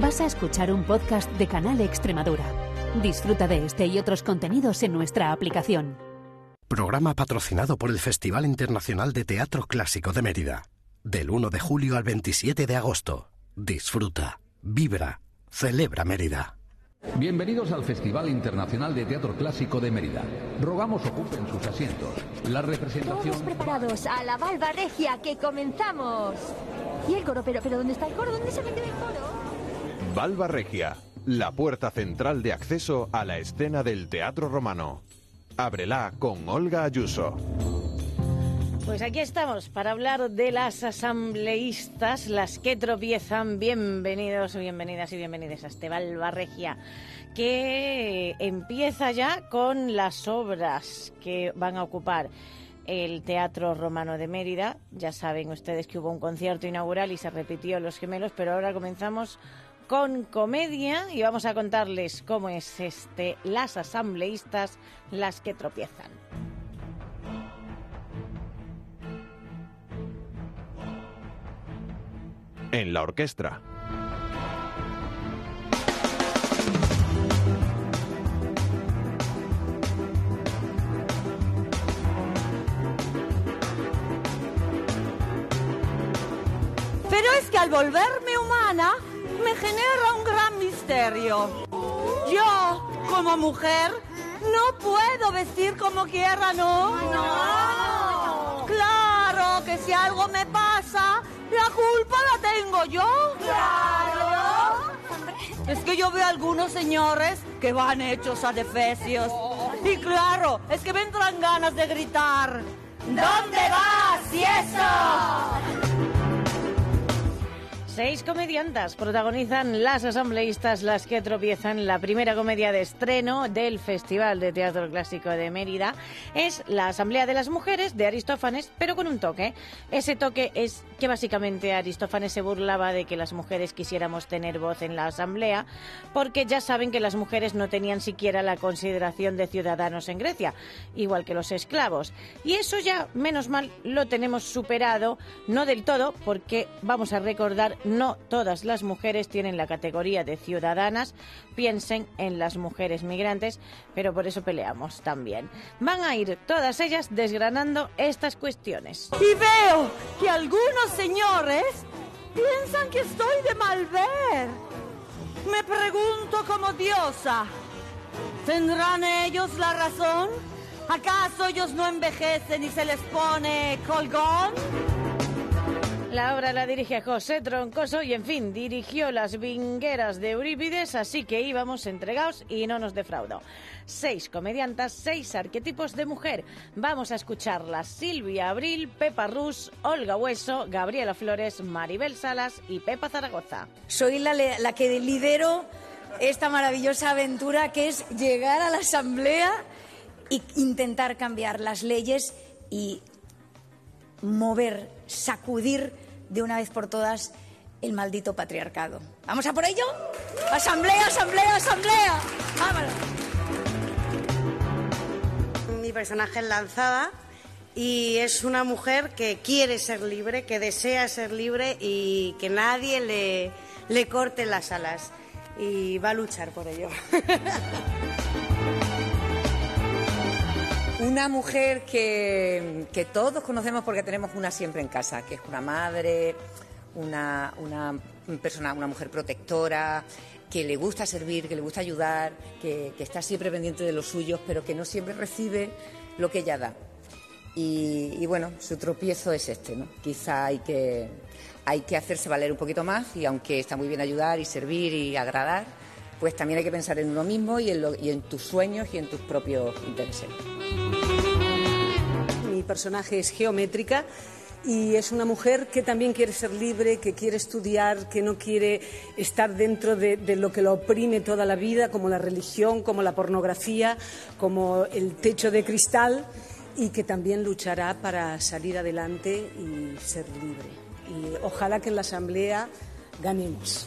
Vas a escuchar un podcast de Canal Extremadura. Disfruta de este y otros contenidos en nuestra aplicación. Programa patrocinado por el Festival Internacional de Teatro Clásico de Mérida. Del 1 de julio al 27 de agosto. Disfruta, vibra, celebra Mérida. Bienvenidos al Festival Internacional de Teatro Clásico de Mérida. Rogamos ocupen sus asientos. La representación... Todos preparados a la Valva Regia, que comenzamos. ¿Y el coro? ¿Pero, pero dónde está el coro? ¿Dónde se mete el coro? Valva Regia, la puerta central de acceso a la escena del teatro romano. Ábrela con Olga Ayuso. Pues aquí estamos para hablar de las asambleístas, las que tropiezan. Bienvenidos, bienvenidas y bienvenidas a este Valva Regia, que empieza ya con las obras que van a ocupar el Teatro Romano de Mérida. Ya saben ustedes que hubo un concierto inaugural y se repitió Los Gemelos, pero ahora comenzamos con comedia y vamos a contarles cómo es este las asambleístas las que tropiezan. En la orquesta. Pero es que al volverme humana me genera un gran misterio. Yo, como mujer, no puedo vestir como quiera, ¿no? No. Claro que si algo me pasa, la culpa la tengo yo. Claro. Es que yo veo a algunos señores que van hechos a defecios. Y claro, es que me entran ganas de gritar. ¿Dónde vas, y eso? Seis comediantas protagonizan Las Asambleístas, las que tropiezan. La primera comedia de estreno del Festival de Teatro Clásico de Mérida es La Asamblea de las Mujeres de Aristófanes, pero con un toque. Ese toque es que básicamente Aristófanes se burlaba de que las mujeres quisiéramos tener voz en la Asamblea, porque ya saben que las mujeres no tenían siquiera la consideración de ciudadanos en Grecia, igual que los esclavos. Y eso ya, menos mal, lo tenemos superado, no del todo, porque vamos a recordar no todas las mujeres tienen la categoría de ciudadanas. Piensen en las mujeres migrantes, pero por eso peleamos también. Van a ir todas ellas desgranando estas cuestiones. Y veo que algunos señores piensan que estoy de mal ver. Me pregunto como diosa, ¿tendrán ellos la razón? ¿Acaso ellos no envejecen y se les pone colgón? La obra la dirige José Troncoso y, en fin, dirigió Las Vingueras de Eurípides, así que íbamos entregados y no nos defraudó. Seis comediantas, seis arquetipos de mujer. Vamos a escucharlas. Silvia Abril, Pepa Rus, Olga Hueso, Gabriela Flores, Maribel Salas y Pepa Zaragoza. Soy la, la que lidero esta maravillosa aventura que es llegar a la Asamblea e intentar cambiar las leyes y mover, sacudir de una vez por todas el maldito patriarcado. ¿Vamos a por ello? Asamblea, asamblea, asamblea. Vámonos. Mi personaje es Lanzada y es una mujer que quiere ser libre, que desea ser libre y que nadie le, le corte las alas. Y va a luchar por ello. Una mujer que, todos conocemos porque tenemos una siempre en casa, que es una madre, una, una persona, una mujer protectora, que le gusta servir, que le gusta ayudar, que, que, está siempre pendiente de los suyos, pero que no siempre recibe lo que ella da. Y, y bueno, su tropiezo es este, ¿no? Quizá hay que, hay que hacerse valer un poquito más y aunque está muy bien ayudar y servir y agradar, pues también hay que pensar en uno mismo y en, lo, y en tus sueños y en tus propios intereses. Personaje es geométrica y es una mujer que también quiere ser libre, que quiere estudiar, que no quiere estar dentro de, de, lo que lo oprime toda la vida, como la religión, como la pornografía, como el techo de cristal, y que también luchará para salir adelante y ser libre. Y ojalá que en la Asamblea ganemos.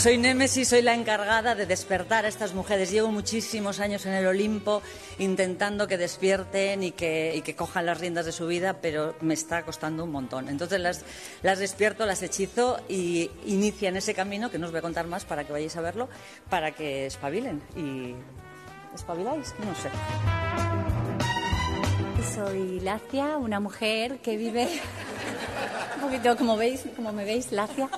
Soy Némesis, soy la encargada de despertar a estas mujeres. Llevo muchísimos años en el Olimpo intentando que despierten y que, cojan las riendas de su vida, pero me está costando un montón. Entonces las, las despierto, las hechizo y inician ese camino, que no os voy a contar más para que vayáis a verlo, para que espabilen. ¿Y espabiláis? No sé. Soy Lacia, una mujer que vive un poquito como veis, como me veis, Lacia,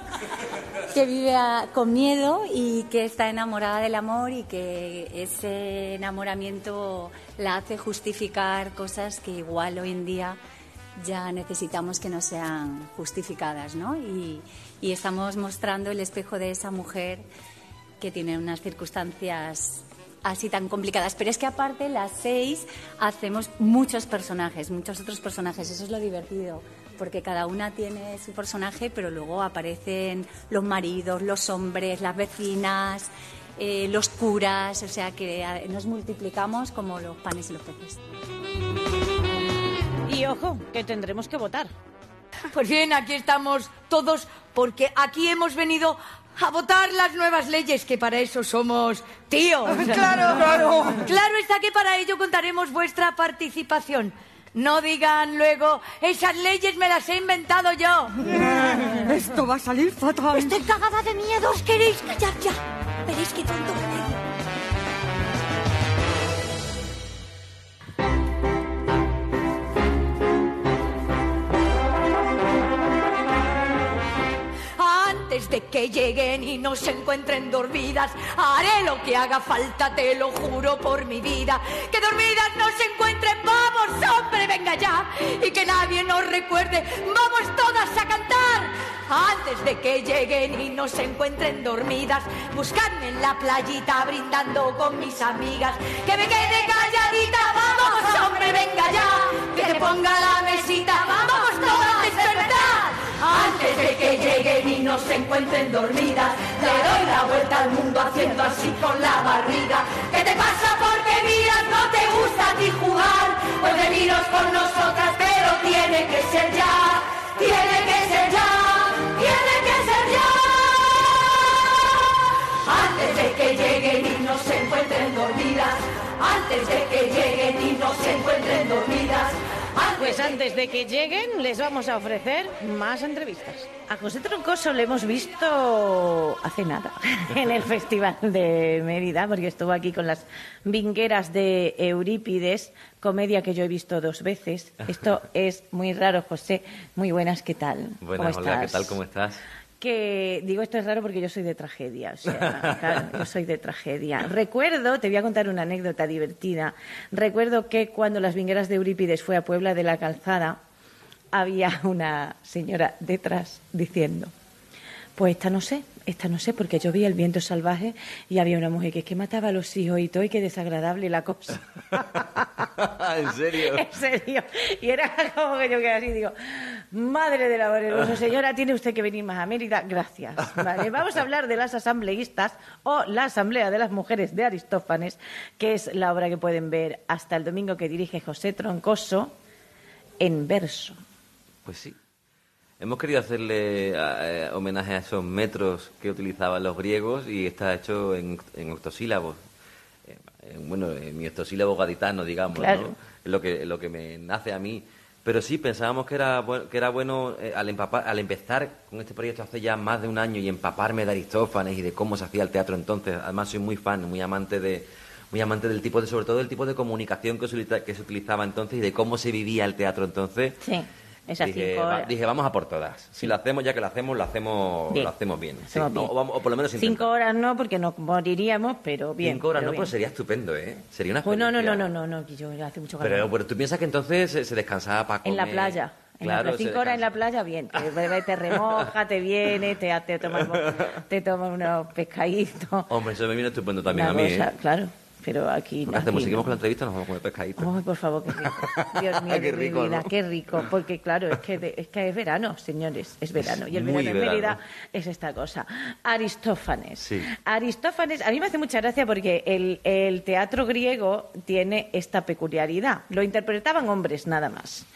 que vive con miedo y que está enamorada del amor y que ese enamoramiento la hace justificar cosas que igual hoy en día ya necesitamos que no sean justificadas, ¿no? Y estamos mostrando el espejo de esa mujer que tiene unas circunstancias así tan complicadas. Pero es que aparte, las seis hacemos muchos personajes, muchos otros personajes. Eso es lo divertido, porque cada una tiene su personaje, pero luego aparecen los maridos, los hombres, las vecinas, eh, los curas, o sea que nos multiplicamos como los panes y los peces. Y ojo, que tendremos que votar. Pues bien, aquí estamos todos porque aquí hemos venido a votar las nuevas leyes, que para eso somos tíos. Claro, claro. Claro está que para ello contaremos vuestra participación. No digan luego, esas leyes me las he inventado yo. Esto va a salir fatal. Estoy cagada de miedo, ¿os queréis callar ya? Veréis qué tonto Antes de que lleguen y no se encuentren dormidas, haré lo que haga falta, te lo juro por mi vida. Que dormidas no se encuentren, vamos, hombre, venga ya. Y que nadie nos recuerde, vamos todas a cantar. Antes de que lleguen y no se encuentren dormidas, buscadme en la playita brindando con mis amigas. Que me quede calladita, vamos, hombre, venga ya. Que te ponga la mesita, vamos todas a despertar. Antes de que lleguen y no se encuentren dormidas, le doy la vuelta al mundo haciendo así con la barriga. ¿Qué te pasa? Porque miras, no te gusta a ti jugar. Pues veniros con nosotras, pero tiene que ser ya. Tiene que ser ya. Tiene que ser ya. Antes de que lleguen y no se encuentren dormidas. Antes de que lleguen y no se encuentren dormidas. Pues antes de que lleguen, les vamos a ofrecer más entrevistas. A José Troncoso le hemos visto hace nada en el Festival de Mérida, porque estuvo aquí con las vingueras de Eurípides, comedia que yo he visto dos veces. Esto es muy raro, José. Muy buenas, ¿qué tal? Buenas, ¿Cómo hola, ¿qué tal? ¿Cómo estás? Que digo esto es raro porque yo soy de tragedia, o sea, yo soy de tragedia. Recuerdo, te voy a contar una anécdota divertida. Recuerdo que cuando las vingueras de Eurípides fue a Puebla de la Calzada, había una señora detrás diciendo, pues esta no sé, esta no sé, porque yo vi el viento salvaje y había una mujer que es que mataba a los hijos y todo, y qué desagradable la cosa. ¿En serio? En serio. Y era como que yo quedé así, digo, madre amor hermoso, señora, tiene usted que venir más a Mérida, gracias. Vale, vamos a hablar de las asambleístas o la Asamblea de las Mujeres de Aristófanes, que es la obra que pueden ver hasta el domingo que dirige José Troncoso en verso. Pues sí. Hemos querido hacerle eh, homenaje a esos metros que utilizaban los griegos y está hecho en, en octosílabos. Eh, en, bueno, en mi octosílabo gaditano, digamos, Claro. ¿no? Es lo que, lo que me nace a mí. Pero sí, pensábamos que era, que era bueno eh, al, empapar- al empezar con este proyecto hace ya más de un año y empaparme de Aristófanes y de cómo se hacía el teatro entonces. Además, soy muy fan, muy amante de muy amante del tipo de, sobre todo del tipo de comunicación que se, que se utilizaba entonces y de cómo se vivía el teatro entonces. Sí, esas dije, cinco va- horas. dije, vamos a por todas. Si lo hacemos, ya que lo hacemos, lo hacemos Bien. lo hacemos bien. Sí, no, bien. O, vamos- o por lo menos Cinco intentamos. horas no, porque nos moriríamos, pero bien. Cinco horas, pero no, bien. pues sería estupendo, ¿eh? Sería una Pues no, no, no, no, no, no, yo hace mucho calor. Pero, pero tú piensas que entonces se, descansaba para En comer. la playa. En la Claro, playa. se Cinco horas en la playa, bien. Te, te remoja, te viene, te, te tomas, te tomas unos pescaditos. Hombre, eso me viene estupendo también Una a mí, cosa, ¿eh? Claro. Pero aquí no. Hacemos, aquí seguimos no. con la entrevista, nos vamos a comer pescadito. Ay, por favor, qué rico. Dios mío, Qué de mi rico, vida, ¿no? qué rico. Porque claro, es que, de- es que es verano, señores, es verano. Y el verano en. Mérida es esta cosa. Aristófanes. Sí. Aristófanes, a mí me hace mucha gracia porque el, el teatro griego tiene esta peculiaridad. Lo interpretaban hombres nada más.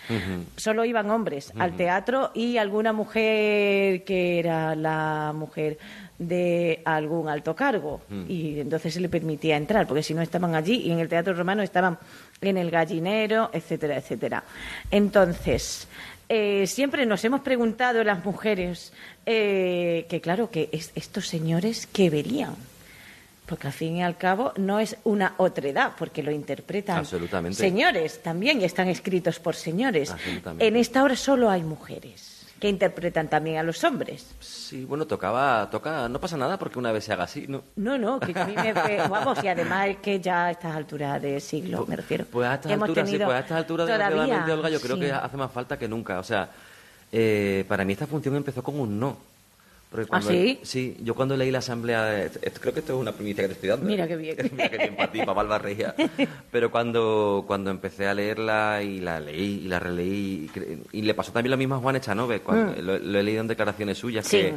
Solo iban hombres al teatro y alguna mujer que era la mujer de algún alto cargo Mm. y entonces se le permitía entrar porque si no estaban allí y en el teatro romano estaban en el gallinero etcétera etcétera entonces eh, siempre nos hemos preguntado las mujeres eh, que claro que es- estos señores qué verían porque al fin y al cabo no es una otredad, porque lo interpretan Absolutamente. señores también, y están escritos por señores. En esta obra solo hay mujeres que interpretan también a los hombres. Sí, bueno, tocaba, toca, no pasa nada porque una vez se haga así, ¿no? No, no, que a mí me fue- vamos, y además es que ya a estas alturas de siglo, me refiero. Pues a estas hemos alturas, sí, pues a estas alturas, todavía, Olga, yo creo sí. que hace más falta que nunca. O sea, eh, para mí esta función empezó con un no. Porque ¿Ah, sí? Sí, yo cuando leí la asamblea, de- esto- creo que esto es una primicia que te estoy dando. Mira qué bien. Mira qué bien para ti, para. Pero cuando, cuando empecé a leerla y la leí y la releí, y, y le pasó también lo mismo a Juan Echanove, cuando Mm. lo, lo he leído en declaraciones suyas, Sí. que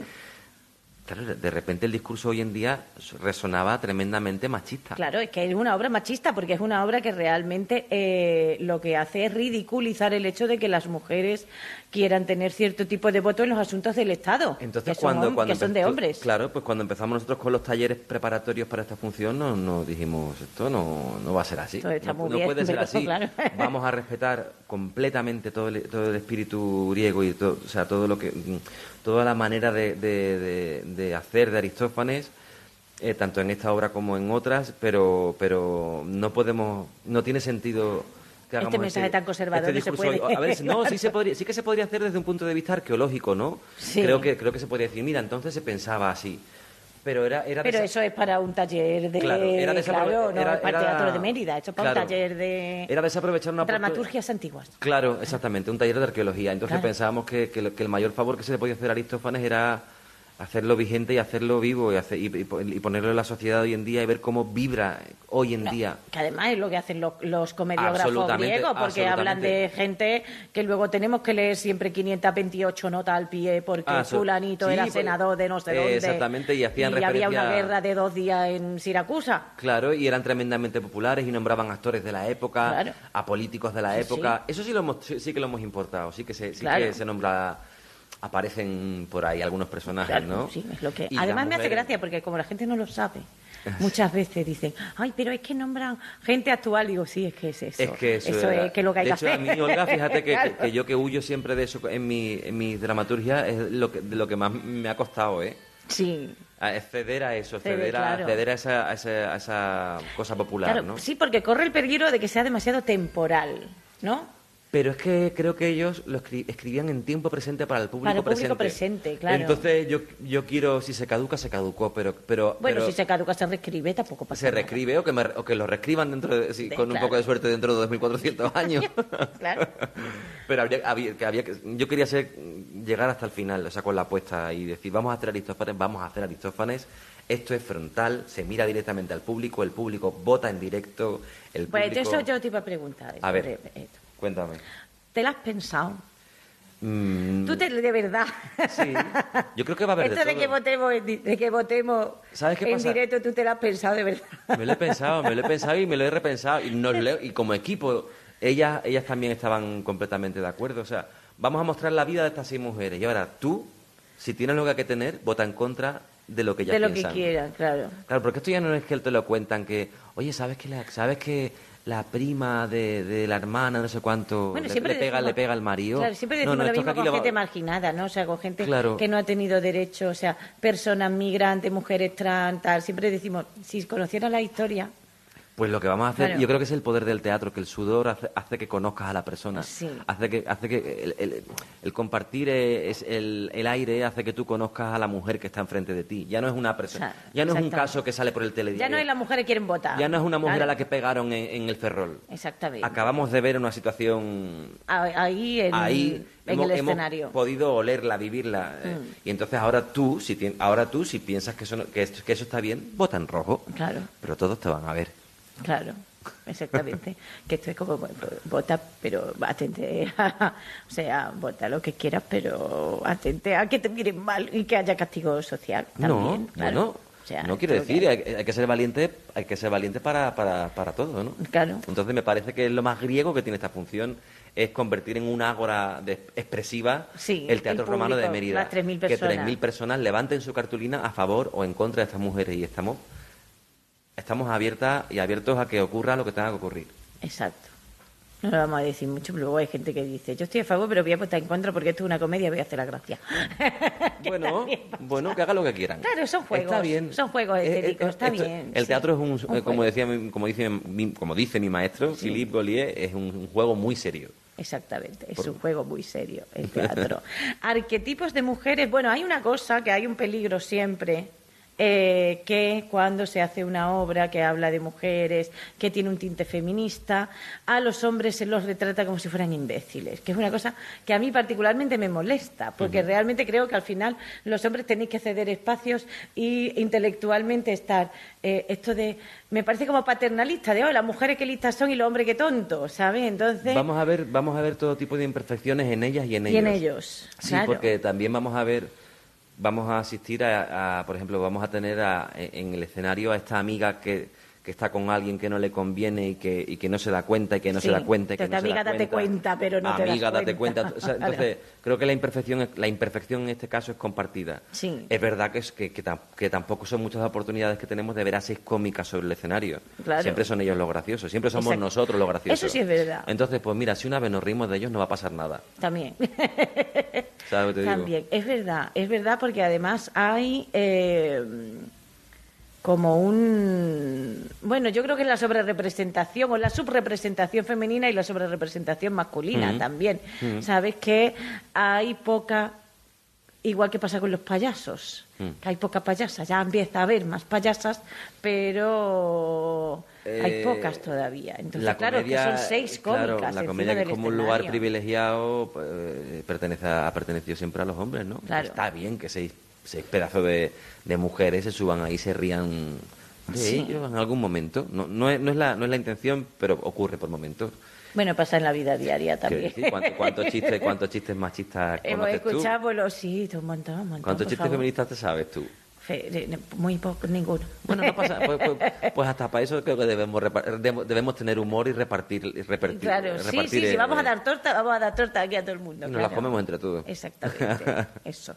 claro, de repente el discurso hoy en día resonaba tremendamente machista. Claro, es que es una obra machista porque es una obra que realmente eh, lo que hace es ridiculizar el hecho de que las mujeres quieran tener cierto tipo de voto en los asuntos del Estado, Entonces, que, son, cuando, hom- cuando que son de hombres. Claro, pues cuando empezamos nosotros con los talleres preparatorios para esta función, nos no dijimos, esto no, no va a ser así. Está no muy no bien, puede ser así. claro. Vamos a respetar completamente todo el, todo el espíritu griego y todo, o sea, todo lo que, mm, toda la manera de, de- de- de hacer de Aristófanes. eh, tanto en esta obra como en otras, pero, pero no podemos, no tiene sentido que Este hagamos mensaje tan conservador se discurso. puede. A ver, no, sí, se podría, sí que se podría hacer desde un punto de vista arqueológico, ¿no? Sí. Creo que creo que se podría decir, mira, entonces se pensaba así. Pero era, era Pero eso es para un taller de... Claro, era claro, no era- para Teatro de Mérida, eso es para claro. un taller de era desaprovechar una dramaturgias antiguas. Claro, exactamente, un taller de arqueología. Entonces Claro. pensábamos que, que el mayor favor que se le podía hacer a Aristófanes era hacerlo vigente y hacerlo vivo y, hacer, y, y po- y ponerlo en la sociedad hoy en día y ver cómo vibra hoy en día. Que además es lo que hacen los, los comediógrafos griegos, porque hablan de gente que luego tenemos que leer siempre 528 notas al pie porque Ah, fulanito sí, era pues, senador de no sé dónde. exactamente, y hacían había una guerra de dos días en Siracusa. Claro, y eran tremendamente populares y nombraban actores de la época, Claro. a políticos de la Sí, época. Eso sí lo hemos, sí, que lo hemos importado, sí que se, Claro. que se nombra, aparecen por ahí algunos personajes, Claro, ¿no? sí, es lo que... Y Además me hace gracia porque como la gente no lo sabe, muchas veces dicen, ay, pero es que nombran gente actual. Digo, sí, es que es eso. Es que eso, era- es que lo que hay de que hecho, hacer. a mí, Olga, fíjate que, Claro. que- que yo que huyo siempre de eso en mi, en mi dramaturgia es lo que, de lo que más me ha costado, ¿eh? Sí. A- es ceder a eso, Ceder, ceder, a, claro. ceder a, esa, a, esa, a esa cosa popular, ¿no? sí, porque corre el peligro de que sea demasiado temporal, ¿no? Pero es que creo que ellos lo escri- escribían en tiempo presente para el público Para el público presente. presente, claro. Entonces yo, yo quiero, si se caduca, se caducó, pero, pero, Bueno, pero si se caduca, se reescribe, tampoco pasa se nada. reescribe o que, me- o que lo reescriban dentro de, sí, De- con un poco de suerte dentro de 2.400 años. Claro. Pero habría, había, que había que, yo quería ser, llegar hasta el final, o sea, con la apuesta y decir, vamos a hacer Aristófanes, vamos a hacer Aristófanes. Esto es frontal, se mira directamente al público, el público vota en directo, el Pues público... eso yo te iba a preguntar. A ver. esto. Cuéntame. ¿Te lo has pensado? Mm, Tú te, de verdad. Yo creo que va a haber Esto de de que votemos, en de que votemos ¿Sabes qué en pasa? directo, tú te lo has pensado de verdad. Me lo he pensado, me lo he pensado y me lo he repensado. Y, nos he- y como equipo, ellas, ellas también estaban completamente de acuerdo. O sea, vamos a mostrar la vida de estas seis mujeres. Y ahora tú, si tienes lo que hay que tener, vota en contra de lo que ellas de lo que quieran, claro. Claro, porque esto ya no es que te lo cuentan que, oye, ¿sabes que la, sabes que la prima de, de la hermana, no sé cuánto, Bueno, le, siempre le pega, decimos- le pega al marido? Claro, siempre No, decimos no, lo esto mismo con lo gente marginada, ¿no? O sea, con gente Claro. que no ha tenido derecho, o sea, personas migrantes, mujeres trans, tal. Siempre decimos, si conocieran la historia, Pues lo que vamos a hacer, Claro. yo creo que es el poder del teatro, que el sudor hace, hace que conozcas a la persona. Sí. Hace que, hace que el, el- el compartir es el, el aire hace que tú conozcas a la mujer que está enfrente de ti. Ya no es una persona, O sea, ya no es un caso que sale por el ya telediario. no es las mujeres que quieren votar. Ya no es una mujer Claro. a la que pegaron en, en el ferrol. Exactamente. Acabamos de ver una situación Ah, Ahí en, ahí en hemos, el hemos escenario. podido olerla, vivirla. eh, Mm. Y entonces ahora tú, si ahora tú, si piensas que eso, que, que eso está bien, vota en rojo. Claro. Pero todos te van a ver. Claro, exactamente. que esto es como, bueno, vota, pero atente a, o sea, vota lo que quieras, pero atente a que te miren mal y que haya castigo social también. no, claro. bueno, O sea, no quiero que- decir, hay, hay que ser valiente, hay que ser valiente para, para, para todo, ¿no? Claro. Entonces me parece que lo más griego que tiene esta función es convertir en una ágora de- expresiva Sí, el Teatro el Romano de Mérida. las 3.000 Que personas. 3.000 personas levanten su cartulina a favor o en contra de estas mujeres y estamos, estamos abiertas y abiertos a que ocurra lo que tenga que ocurrir. Exacto. No lo vamos a decir mucho, pero luego hay gente que dice, yo estoy a favor, pero voy a votar en contra porque esto es una comedia, voy a hacer la gracia. Bueno, bueno, que haga lo que quieran. Claro, son juegos. Está bien. Son juegos Eh, eh, estéticos, está esto- bien. El sí. teatro es un, Un eh, como juego. decía, como dice como dice mi maestro, Philippe Gaulier, es un, un juego muy serio. Exactamente, es un juego muy serio el teatro. Arquetipos de mujeres, bueno, hay una cosa que hay un peligro siempre, eh, que cuando se hace una obra que habla de mujeres, que tiene un tinte feminista, a los hombres se los retrata como si fueran imbéciles, que es una cosa que a mí particularmente me molesta, porque realmente creo que al final los hombres tenéis que ceder espacios y intelectualmente estar. eh, esto de, me parece como paternalista, de, oh, las mujeres que listas son y los hombres que tontos, ¿sabes? Entonces... Vamos a ver, vamos a ver todo tipo de imperfecciones en ellas y en Y ellos. en ellos, Sí, claro. porque también vamos a ver, vamos a asistir a, a, por ejemplo, vamos a tener a- en el escenario a esta amiga que, que está con alguien que no le conviene y que, y que no se da cuenta y que no Sí, se da cuenta y que te- no se amiga, da date cuenta, pero no te das Amiga, date cuenta. cuenta. O sea, entonces, creo que la imperfección, la imperfección en este caso es compartida. Sí. Es verdad que, es, que, que, tam- que tampoco son muchas oportunidades que tenemos de ver a seis cómicas sobre el escenario. Claro. Siempre son ellos los graciosos, siempre somos Exacto. nosotros los graciosos. Eso sí es verdad. Entonces, pues mira, si una vez nos rimos de ellos no va a pasar nada. También. ¿Sabes lo que te digo? También, es verdad, es verdad porque además hay eh, como un... Bueno, yo creo que es la sobrerepresentación o la subrepresentación femenina y la sobrerepresentación masculina Mm. también. Mm. Sabes que hay poca... Igual que pasa con los payasos, Mm. que hay poca payasa, ya empieza a haber más payasas, pero hay Eh, pocas todavía. Entonces, la claro, comedia, que son seis cómicas. claro, la comedia que es como un lugar privilegiado pues, eh, pertenece a- ha pertenecido siempre a los hombres, ¿no? Claro. Está bien que seis, seis pedazos de, de mujeres se suban ahí y se rían de Sí. ellos en algún momento. No, no, es, no, es la, no es la intención, pero ocurre por momentos. Bueno, pasa en la vida diaria también. sí, ¿cuánto- ¿Cuántos chistes, cuántos chistes machistas Hemos conoces tú? escuchado, pues, sí, un montón, un montón. ¿Cuántos chistes favor. feministas te sabes tú? Muy poco, ninguno. Bueno, no pasa. Pues, pues- pues hasta para eso creo que debemos, debemos tener humor y repartir. Y repartir Claro, sí, repartir, sí, sí, eh, vamos a dar torta, vamos a dar torta aquí a todo el mundo. Y nos claro. las comemos entre todos. Exactamente, eso,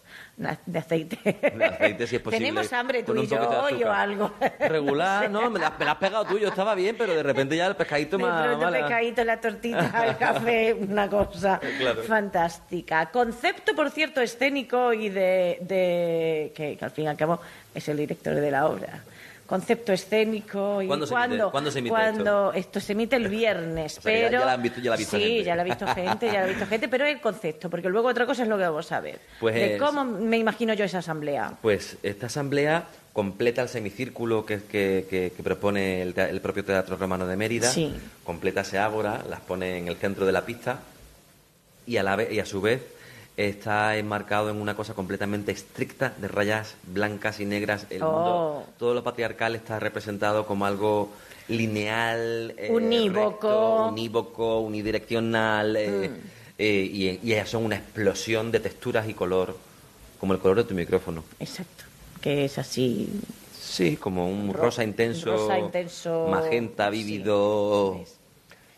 de aceite. De aceite, si es posible. Tenemos hambre tú y yo hoy o algo. Regular, no, me la, me la has pegado tú, yo estaba bien, pero de repente ya el pescadito De más. pronto pescadito, la tortita, el café, una cosa Claro. fantástica. Concepto, por cierto, escénico y de, de- que, que al fin y al cabo es el director de la obra. Concepto escénico y ¿Cuándo se cuando, emite- cuándo se emite cuando esto? se emite el viernes, O sea, que ya- pero ya la han visto- ya la ha visto sí, gente. ya la ha visto gente, ya la ha visto gente, pero el concepto, porque luego otra cosa es lo que vamos a ver. Pues de cómo me imagino yo esa asamblea. Pues esta asamblea completa el semicírculo que, que- que- que propone el, propio Teatro Romano de Mérida. Sí. Completa ese ágora, las pone en el centro de la pista y a, la y a su vez está enmarcado en una cosa completamente estricta de rayas blancas y negras. El Oh. mundo, todo lo patriarcal está representado como algo lineal, eh, Unívoco. recto, unívoco, unidireccional, eh, Mm. eh, y, ellas son una explosión de texturas y color, como el color de tu micrófono. Exacto. Que es así. Sí, como un Ro- rosa intenso, rosa intenso, magenta vívido.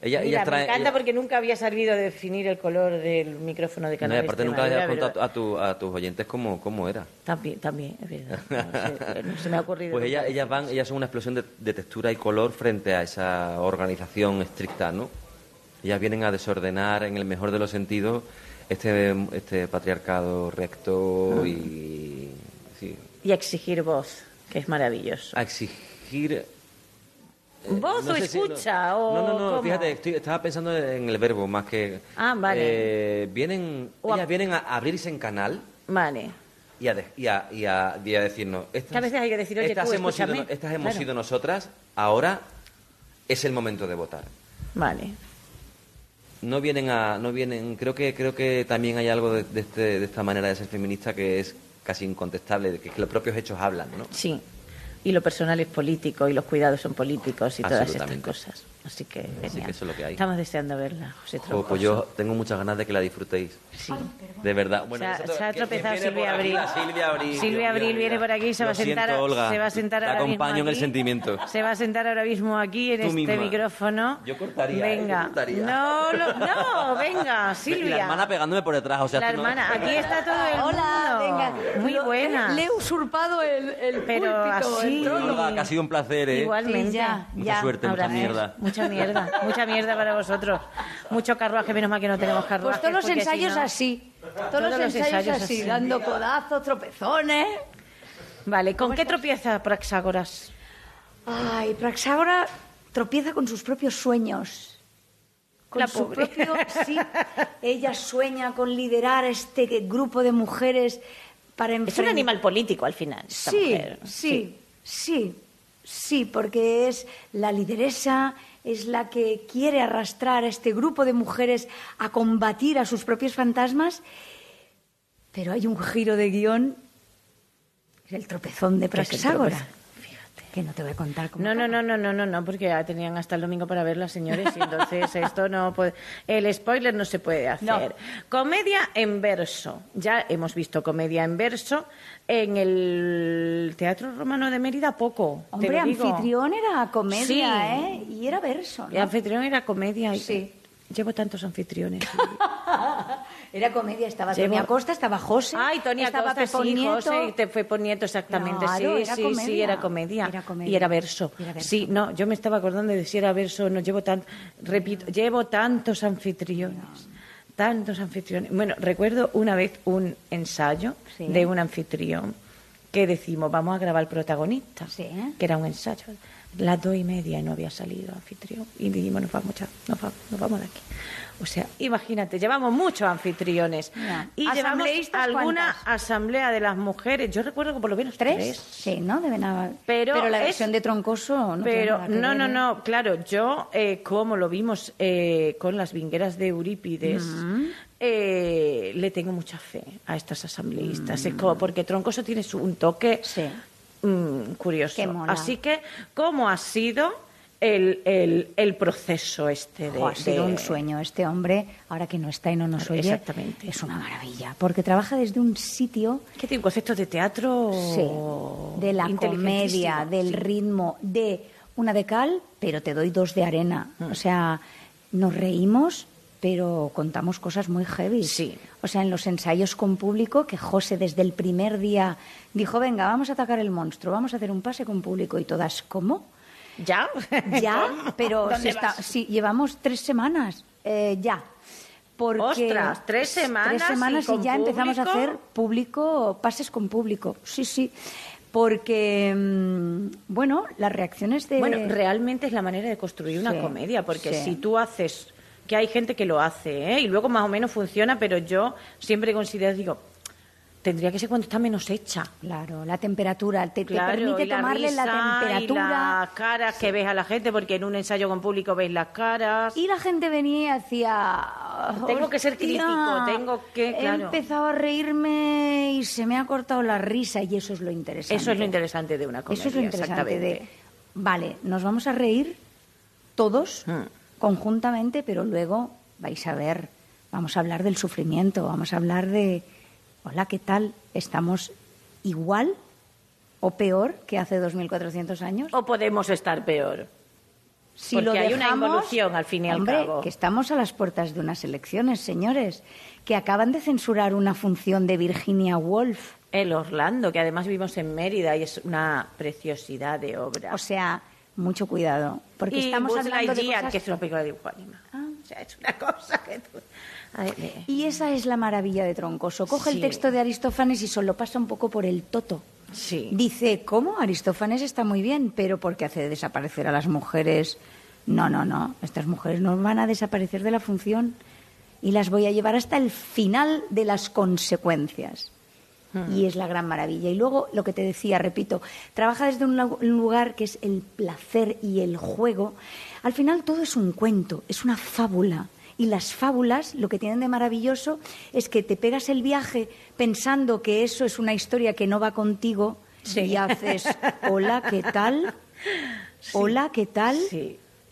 Ella, Mira, ella trae, me encanta ella- porque nunca había servido definir el color del micrófono de no, Canal aparte nunca le Extremadura, has contado a, tu- a tus oyentes cómo, cómo era. También, también, es verdad. No, se me ha ocurrido. Pues nunca. ella, ellas van, ellas son una explosión de, de textura y color frente a esa organización estricta, ¿no? Ellas vienen a desordenar, en el mejor de los sentidos, este, este patriarcado recto Ah. y sí, Y exigir voz, que es maravilloso. a exigir ¿Voz no o si- escucha? no, o no, no, no, fíjate, estoy- estaba pensando en el verbo más que... Ah, vale. Eh, vienen, O a- ellas vienen a abrirse en canal Vale. y a, de- y a, y a- y a decirnos, Que a estas, veces hay que decir, oye, estas tú, hemos, sido, estas hemos Claro. sido nosotras, ahora es el momento de votar. Vale. No vienen a, no vienen, creo que, creo que también hay algo de, de este- de esta manera de ser feminista que es casi incontestable, de que, que los propios hechos hablan, ¿no? Sí. Y lo personal es político y los cuidados son políticos y todas estas cosas. Así que, Así que eso es lo que hay. Estamos deseando verla, José Jo, Troncoso. pues yo tengo muchas ganas de que la disfrutéis. De verdad. Bueno, se, nosotros- se ha ¿quién- quién tropezado Silvia? Abril. Silvia Abril. Silvia Abril viene por aquí y se va a sentar. siento, Olga. Se va a sentar Te ahora mismo acompaño en el aquí. sentimiento. Se va a sentar ahora mismo aquí en Tú este misma. micrófono. Yo cortaría, ¿eh? Venga. Yo cortaría. No, lo- no, venga, Silvia. la hermana pegándome por detrás, o sea, La tú no- hermana, aquí está todo el Hola, mundo. venga. Muy buena. Le he usurpado el, el Pero púlpito, así. el. Olga, que ha sido un placer, ¿eh? Igualmente. Sí, ya, Mucha ya. suerte, mucha Abrazo. mierda. Mucha mierda, mucha mierda para vosotros. Mucho carruaje, menos mal que no tenemos carruaje. Pues todos los si ensayos no- así. Todos, los ensayos, así, dando codazos, tropezones. Vale, ¿con qué tropieza Praxágoras? Ay, Praxágora tropieza con sus propios sueños. Con La su pobre. propio, sí. Ella sueña con liderar este grupo de mujeres para Es un animal político al final. esta Sí, mujer. sí, sí, sí, porque es la lideresa, es la que quiere arrastrar a este grupo de mujeres a combatir a sus propios fantasmas, pero hay un giro de guion, el tropezón de ¿Qué es el Praxágora? Que no te voy a contar cómo No, no, no, no, no, no, no, porque ya tenían hasta el domingo para verla, señores, y entonces esto no puede... El spoiler no se puede hacer. No. Comedia en verso. Ya hemos visto comedia en verso en el Teatro Romano de Mérida poco. te Hombre, lo digo. anfitrión era comedia, Sí. ¿eh? Y era verso, El ¿no? anfitrión era comedia. Sí. Llevo tantos anfitriones. Era comedia, estaba Llevo- Tony Acosta, estaba José, Ay, Tony estaba Acosta, sí, Nieto. José, te fue por Nieto, exactamente, Claro, sí, era sí, sí, era comedia. Era comedia. Y era verso. Y era verso. Sí, no, yo me estaba acordando de si era verso o no, llevo tan, repito, llevo tantos anfitriones, tantos anfitriones. Bueno, recuerdo una vez un ensayo Sí. de un anfitrión que decimos, vamos a grabar el protagonista, Sí. que era un ensayo. Las dos y media y no había salido anfitrión. Y dijimos, nos vamos, ya, nos vamos, nos vamos de aquí. O sea, imagínate, llevamos muchos anfitriones. Ya. Y llevamos ¿Asambleístas alguna cuántas? asamblea de las mujeres. Yo recuerdo que por lo menos tres. ¿Tres? Sí, ¿no? Deben haber. Pero la es- versión de Troncoso no tiene Pero nada que no, ver, no, ¿eh? no, claro, yo, eh, como lo vimos eh, con las vingueras de Eurípides, eh, le tengo mucha fe a estas asambleístas. Es como porque Troncoso tiene su- un toque mm, curioso. Qué mola. Así que, ¿cómo ha sido el, el, el proceso este de, ha sido de- un sueño. Este hombre, ahora que no está y no nos oye, Exactamente. es una maravilla. Porque trabaja desde un sitio ¿Qué tiene un concepto de teatro? sí, de la comedia, del sí. ritmo, de una de cal, pero te doy dos de arena. Mm. O sea, nos reímos, pero contamos cosas muy heavy. Sí. O sea, en los ensayos con público, que José desde el primer día dijo, venga, vamos a atacar el monstruo, vamos a hacer un pase con público. Y todas, ¿cómo? ¿Ya? Ya, pero ¿Dónde si está- sí, llevamos tres semanas, eh, ya. Porque Ostras, tres semanas Tres semanas y ya empezamos a hacer público, pases con público. Sí, sí. Porque, mm, bueno, las reacciones de... Bueno, realmente es la manera de construir una Sí, comedia, porque sí. si tú haces, que hay gente que lo hace, ¿eh? y luego más o menos funciona, pero yo siempre considero, digo, tendría que ser cuando está menos hecha. Claro, la temperatura, te, te Claro, permite la tomarle risa, la temperatura. Y las caras que ves a la gente, porque en un ensayo con público ves las caras. Y la gente venía y hacía... Tengo que ser "Hostia, crítico, tengo que, He claro. empezado a reírme y se me ha cortado la risa y eso es lo interesante. Eso es lo interesante de una comedia. Eso es lo interesante de, vale, nos vamos a reír todos Mm. Conjuntamente, pero luego vais a ver, vamos a hablar del sufrimiento, vamos a hablar de, hola, ¿qué tal? ¿Estamos igual o peor que hace 2.400 años? O podemos estar peor. Si Porque lo hay una dejamos, involución, al fin y al hombre, cabo. que estamos a las puertas de unas elecciones, señores, que acaban de censurar una función de Virginia Woolf. El Orlando, que además vivimos en Mérida y es una preciosidad de obra. O sea, mucho cuidado, porque y estamos hablando de cosas... que es una película de dibujo animado. Ah. O sea, es una cosa que tú... Ay. Y esa es la maravilla de Troncoso. Coge Sí. el texto de Aristófanes y solo pasa un poco por el toto. Sí. Dice, ¿cómo? Aristófanes está muy bien, pero porque hace desaparecer a las mujeres. No, no, no. Estas mujeres no van a desaparecer de la función y las voy a llevar hasta el final de las consecuencias. Y es la gran maravilla. Y luego, lo que te decía, repito, trabaja desde un lu- lugar que es el placer y el juego. Al final todo es un cuento, es una fábula. Y las fábulas, lo que tienen de maravilloso es que te pegas el viaje pensando que eso es una historia que no va contigo y haces, hola, ¿qué tal? Hola, ¿qué tal?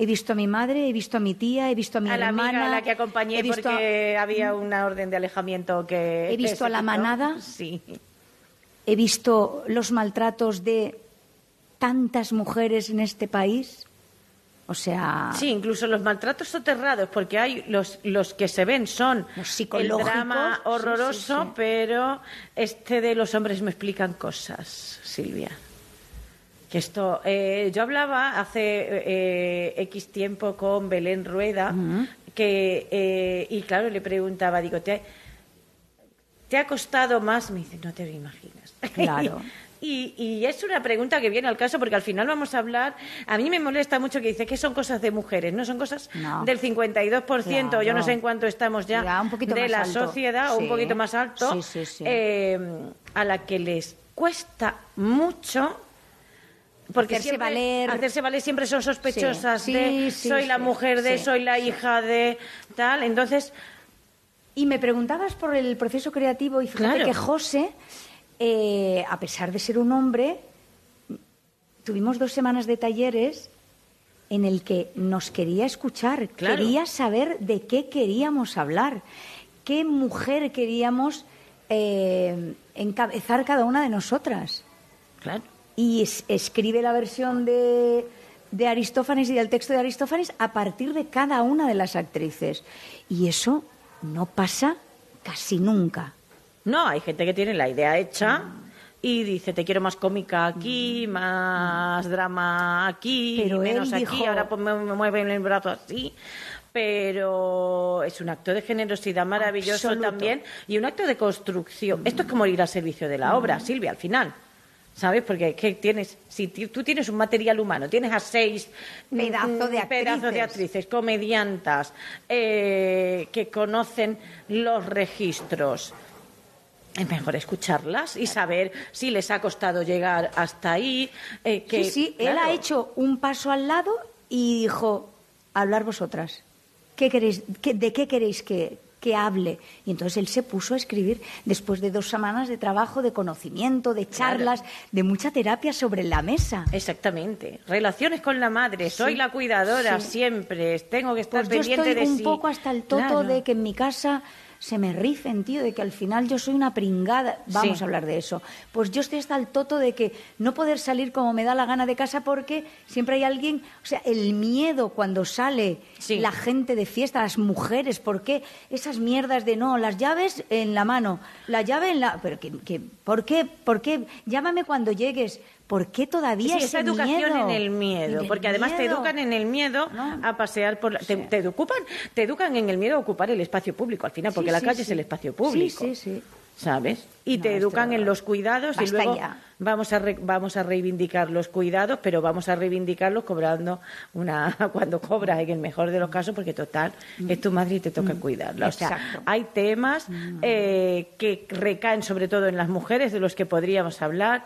He visto a mi madre, he visto a mi tía, he visto a mi a la hermana. amiga a la que acompañé he visto porque había una orden de alejamiento que... He visto a la manada. Sí. He visto los maltratos de tantas mujeres en este país. O sea, Sí, incluso los maltratos soterrados, porque hay los, los que se ven son el drama sí, horroroso, sí, sí. pero este de los hombres me explican cosas, Silvia. Que esto, eh, yo hablaba hace eh, X tiempo con Belén Rueda, que, eh, y claro, le preguntaba, digo, ¿te, ¿te ha costado más? Me dice, no te lo imaginas. Claro. Y, y es una pregunta que viene al caso porque al final vamos a hablar. A mí me molesta mucho que dice que son cosas de mujeres, no son cosas No. del 52%. Yo no Claro. sé en cuánto estamos ya, Ya, un poquito de más la alto. sociedad, o un poquito más alto, Sí, sí, sí. eh, a la que les cuesta mucho. Porque Hacerse siempre, valer. hacerse valer siempre son sospechosas Sí, de sí, sí, soy la mujer de, soy la hija de tal. Entonces, Y me preguntabas por el proceso creativo y fíjate Claro. que José, eh, a pesar de ser un hombre, tuvimos dos semanas de talleres en el que nos quería escuchar, Claro. quería saber de qué queríamos hablar, qué mujer queríamos eh, encabezar cada una de nosotras. Claro. Y es- escribe la versión de, de Aristófanes y del texto de Aristófanes a partir de cada una de las actrices. Y eso no pasa casi nunca. No, hay gente que tiene la idea hecha y dice, te quiero más cómica aquí, más drama aquí, Pero menos aquí, ahora pues me, me mueven el brazo así. Pero es un acto de generosidad maravilloso Absoluto. también y un acto de construcción. Esto es como ir al servicio de la obra, Silvia, al final. ¿Sabes? Porque ¿qué tienes, si tú tienes un material humano, tienes a seis Pedazo de mm, pedazos de actrices. comediantas, eh, que conocen los registros, es mejor escucharlas y saber si les ha costado llegar hasta ahí. eh, que, sí, sí, él ha hecho un paso al lado y dijo, hablar vosotras. ¿Qué queréis, qué- ¿De qué queréis que, que hable? Y entonces él se puso a escribir después de dos semanas de trabajo, de conocimiento, de charlas, de mucha terapia sobre la mesa. Exactamente. Relaciones con la madre. Soy la cuidadora sí. siempre. Tengo que estar Pues yo pendiente estoy de un sí. poco hasta el toto Claro. de que en mi casa se me rifen, tío, de que al final yo soy una pringada. Vamos Sí. a hablar de eso. Pues yo estoy hasta el toto de que no poder salir como me da la gana de casa porque siempre hay alguien, o sea, el miedo cuando sale la gente de fiesta, las mujeres, ¿por qué esas mierdas de no, las llaves en la mano, la llave en la... Pero que, que- ¿por qué? ¿Por qué? Llámame cuando llegues. ¿Por qué todavía Sí, esa educación miedo? en el miedo, En el porque además te educan en el miedo a pasear por la- te, te educan, te educan en el miedo a ocupar el espacio público al final, porque Sí, la sí, calle sí. es el espacio público. Sí, sí, sí. ¿Sabes? Y No, te esto- educan en los cuidados y luego ya. vamos a re- vamos a reivindicar los cuidados, pero vamos a reivindicarlos cobrando una cuando cobras en el mejor de los casos, porque total es tu madre y te toca cuidarla. O sea, Mm. Mm. hay temas eh, que recaen sobre todo en las mujeres de los que podríamos hablar.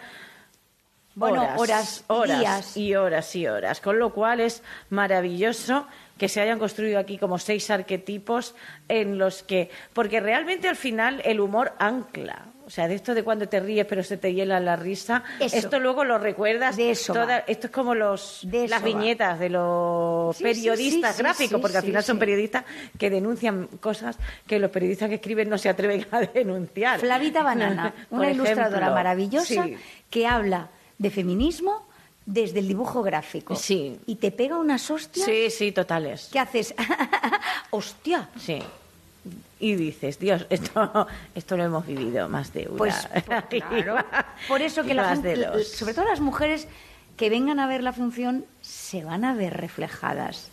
Bueno, horas, horas días. y horas y horas. Con lo cual es maravilloso que se hayan construido aquí como seis arquetipos en los que, porque realmente al final el humor ancla. O sea, de esto de cuando te ríes pero se te hiela la risa, Eso. esto luego lo recuerdas. De eso toda- esto es como los, las va. viñetas de los Sí, periodistas sí, sí, gráficos, porque al final son periodistas que denuncian cosas que los periodistas que escriben no se atreven a denunciar. Flavita Banana, Por una ilustradora ejemplo. maravillosa que habla de feminismo desde el dibujo gráfico. Sí. Y te pega unas hostias. Sí, sí, totales. ¿Qué haces? ¡Hostia! Sí. Y dices, Dios, esto, esto lo hemos vivido más de una. Pues, pues, claro. Por eso que la gente, de sobre todo las mujeres que vengan a ver la función, se van a ver reflejadas.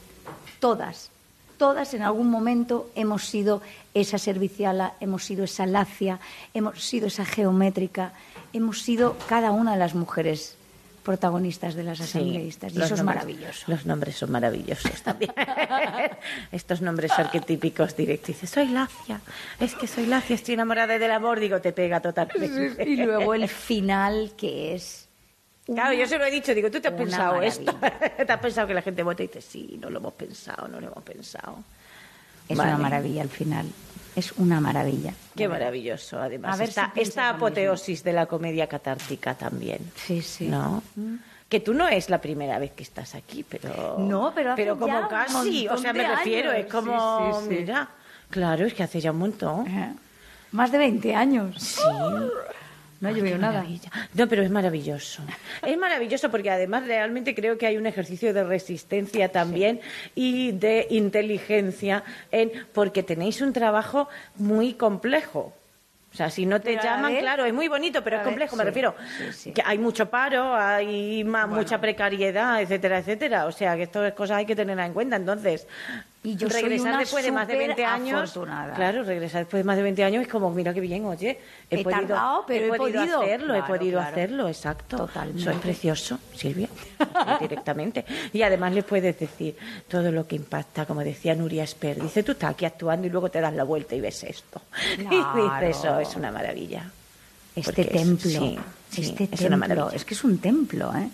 Todas. Todas en algún momento hemos sido esa serviciala, hemos sido esa lacia, hemos sido esa geométrica, hemos sido cada una de las mujeres protagonistas de las Sí, asambleístas. y eso es nombres- maravilloso. Los nombres son maravillosos también. Estos nombres arquetípicos directos. Soy Lacia, es que soy Lacia, estoy enamorada del amor. Digo, te pega totalmente. Y luego el final, que es Claro, yo se lo he dicho, digo, ¿tú te has pensado esto? ¿Te has pensado que la gente vote y dice, sí, no lo hemos pensado, no lo hemos pensado? Es Vale. una maravilla al final. Es una maravilla. Qué maravilloso, además. A ver esta, si esta apoteosis de la comedia catártica también. Sí, sí. ¿No? Que tú no es la primera vez que estás aquí, pero. No, pero hace como casi. O sea, me refiero, años. es como. Sí, sí, sí. Mira. Claro, es que hace ya un montón. Más de 20 años. Sí. No Ay, qué nada. maravilla. No, pero es maravilloso. Es maravilloso porque además realmente creo que hay un ejercicio de resistencia también y de inteligencia en porque tenéis un trabajo muy complejo. O sea, si no te Pero llaman, claro, es muy bonito, pero es ver, complejo, me sí, refiero. sí, sí. Que hay mucho paro, hay ma- mucha precariedad, etcétera, etcétera. O sea, que estas cosas hay que tenerlas en cuenta. Entonces, Y yo soy regresar una después de más de 20 años. superafortunada. Claro, regresar después de más de 20 años es como, mira qué bien, oye, he, He podido, tardado, pero he podido podido. hacerlo, he Claro, podido claro. hacerlo, exacto. Totalmente. Eso es precioso, Silvia, directamente. Y además le puedes decir todo lo que impacta, como decía Nuria Esper. Dice, tú estás aquí actuando y luego te das la vuelta y ves esto. Y Claro. dices, eso es una maravilla. Este Porque es- templo. sí, sí, este es una templo. maravilla. Es que es un templo, ¿eh?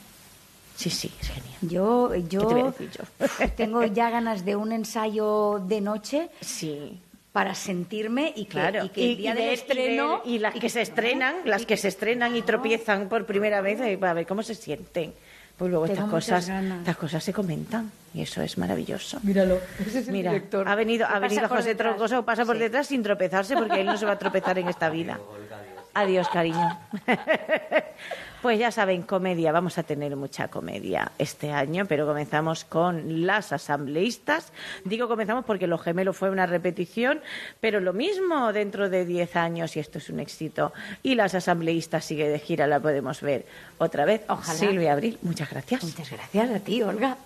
Sí, sí, es genial. Yo, yo, ¿Qué te voy a decir yo? tengo ya ganas de un ensayo de noche Sí. para sentirme y que, Claro, y que el día del ver- estreno y las que se estrenan, las que se estrenan y tropiezan por primera vez, eh, para ver cómo se sienten. Pues luego estas cosas, estas cosas se comentan y eso es maravilloso. Míralo, ese es el Mira, director. ha venido, ha venido José. Troncoso, pasa por Sí. detrás sin tropezarse porque él no se va a tropezar en esta vida. Adiós, cariño. Pues ya saben, comedia, vamos a tener mucha comedia este año, pero comenzamos con las asambleístas. Digo comenzamos porque Los Gemelos fue una repetición, pero lo mismo dentro de 10 años y esto es un éxito. Y las asambleístas sigue de gira, la podemos ver otra vez. Ojalá. Silvia Abril, muchas gracias. Muchas gracias a ti, Olga.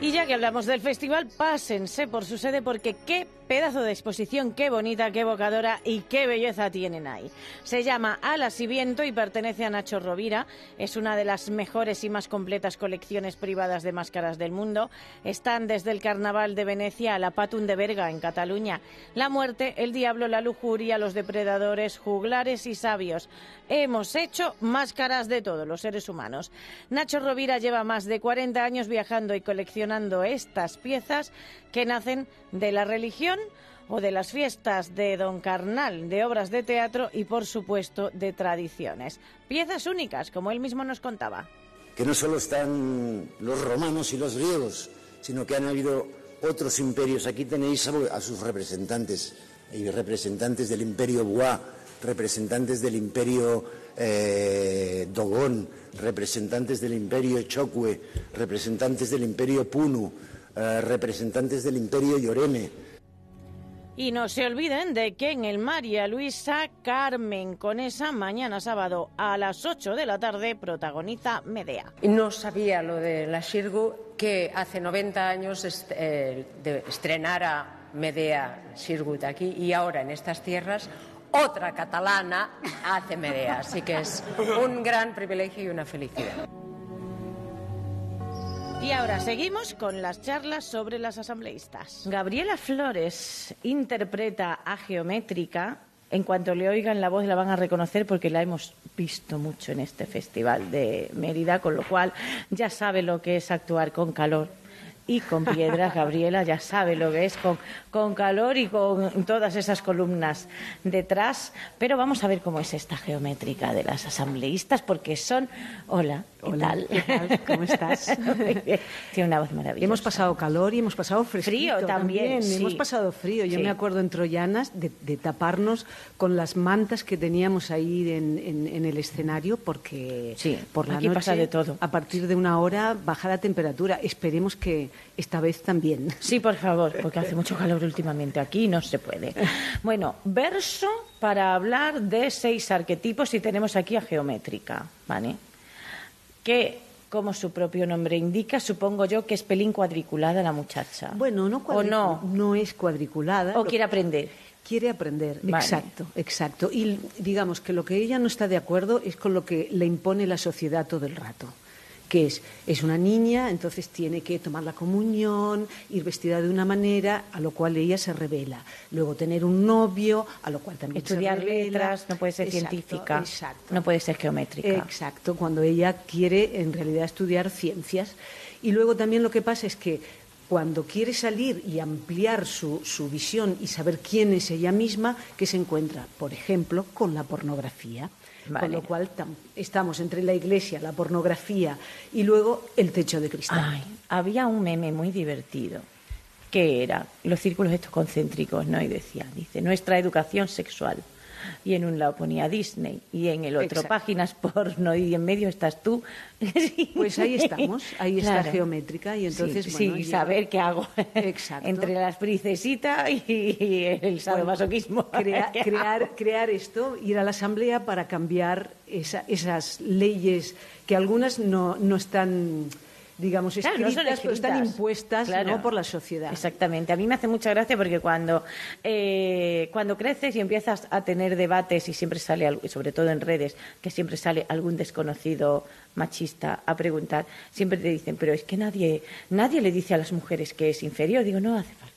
Y ya que hablamos del festival, pásense por su sede porque qué pedazo de exposición, qué bonita, qué evocadora y qué belleza tienen ahí. Se llama Alas y Viento y pertenece a Nacho Rovira. Es una de las mejores y más completas colecciones privadas de máscaras del mundo. Están desde el Carnaval de Venecia a la Patum de Berga en Cataluña. La muerte, el diablo, la lujuria, los depredadores, juglares y sabios. Hemos hecho máscaras de todos los seres humanos. Nacho Rovira lleva más de 40 años viajando y coleccionando estas piezas que nacen de la religión o de las fiestas de Don Carnal, de obras de teatro y, por supuesto, de tradiciones. Piezas únicas, como él mismo nos contaba. que no solo están los romanos y los griegos, sino que han habido otros imperios. Aquí tenéis a, sus representantes, y representantes del imperio Bois, representantes del imperio eh, Dogón, representantes del imperio Chokwe, representantes del imperio Punu, eh, representantes del imperio Yoreme. Y no se olviden de que en el María Luisa Carmen Conesa, mañana sábado a las 8 de la tarde, protagoniza Medea. No sabía lo de la Shirgu, que hace 90 años eh, estrenara Medea Shirgut aquí y ahora en estas tierras otra catalana hace Medea. Así que es un gran privilegio y una felicidad. Y ahora seguimos con las charlas sobre las asambleístas. Gabriela Flores interpreta a Geométrica. En cuanto le oigan la voz la van a reconocer porque la hemos visto mucho en este festival de Mérida, con lo cual ya sabe lo que es actuar con calor y con piedras. Gabriela ya sabe lo que es con, con calor y con todas esas columnas detrás. Pero vamos a ver cómo es esta geométrica de las asambleístas porque son... Hola, ¿qué Hola, tal? ¿qué tal? ¿Cómo estás? Tiene una voz maravillosa. Hemos pasado calor y hemos pasado Frío también, sí. Hemos pasado frío. Yo Sí. me acuerdo en Troyanas de, de taparnos con las mantas que teníamos ahí en, en- en el escenario porque por la aquí noche, pasa de todo. a partir de una hora, baja la temperatura. Esperemos que esta vez también. Sí, por favor, porque hace mucho calor últimamente aquí y no se puede. Bueno, verso para hablar de seis arquetipos y tenemos aquí a geométrica, ¿vale? Que, como su propio nombre indica, supongo yo que es pelín cuadriculada la muchacha. Bueno, no, ¿O no? no es cuadriculada. ¿O quiere aprender? Quiere aprender, Vale. exacto, exacto. Y digamos que lo que ella no está de acuerdo es con lo que le impone la sociedad todo el rato. Que es, es una niña, entonces tiene que tomar la comunión, ir vestida de una manera, a lo cual ella se revela. Luego tener un novio, a lo cual también Estudiar se revela. letras, no puede ser Exacto, científica, exacto. no puede ser geométrica. Exacto, cuando ella quiere en realidad estudiar ciencias. Y luego también lo que pasa es que cuando quiere salir y ampliar su, su visión y saber quién es ella misma, que se encuentra, por ejemplo, con la pornografía. Con lo cual tam- estamos entre la iglesia, la pornografía y luego el techo de cristal. Ay, había un meme muy divertido que era los círculos estos concéntricos, ¿no? Y decía, dice, nuestra educación sexual. Y en un lado ponía Disney y en el otro Exacto. páginas porno y en medio estás tú. Pues ahí estamos, ahí está Claro. geométrica y entonces sí, bueno, sí, ya- saber qué hago Exacto. entre las princesitas y el sadomasoquismo. Crea- ¿Qué crear, crear esto, ir a la asamblea para cambiar esa- esas leyes que algunas no, no están, digamos, Claro, escritas, no son pero están impuestas Claro. ¿no? por la sociedad. Exactamente. A mí me hace mucha gracia porque cuando, eh, cuando creces y empiezas a tener debates y siempre sale, algo- y sobre todo en redes, que siempre sale algún desconocido machista a preguntar, siempre te dicen, pero es que nadie, nadie le dice a las mujeres que es inferior. Digo, no hace falta.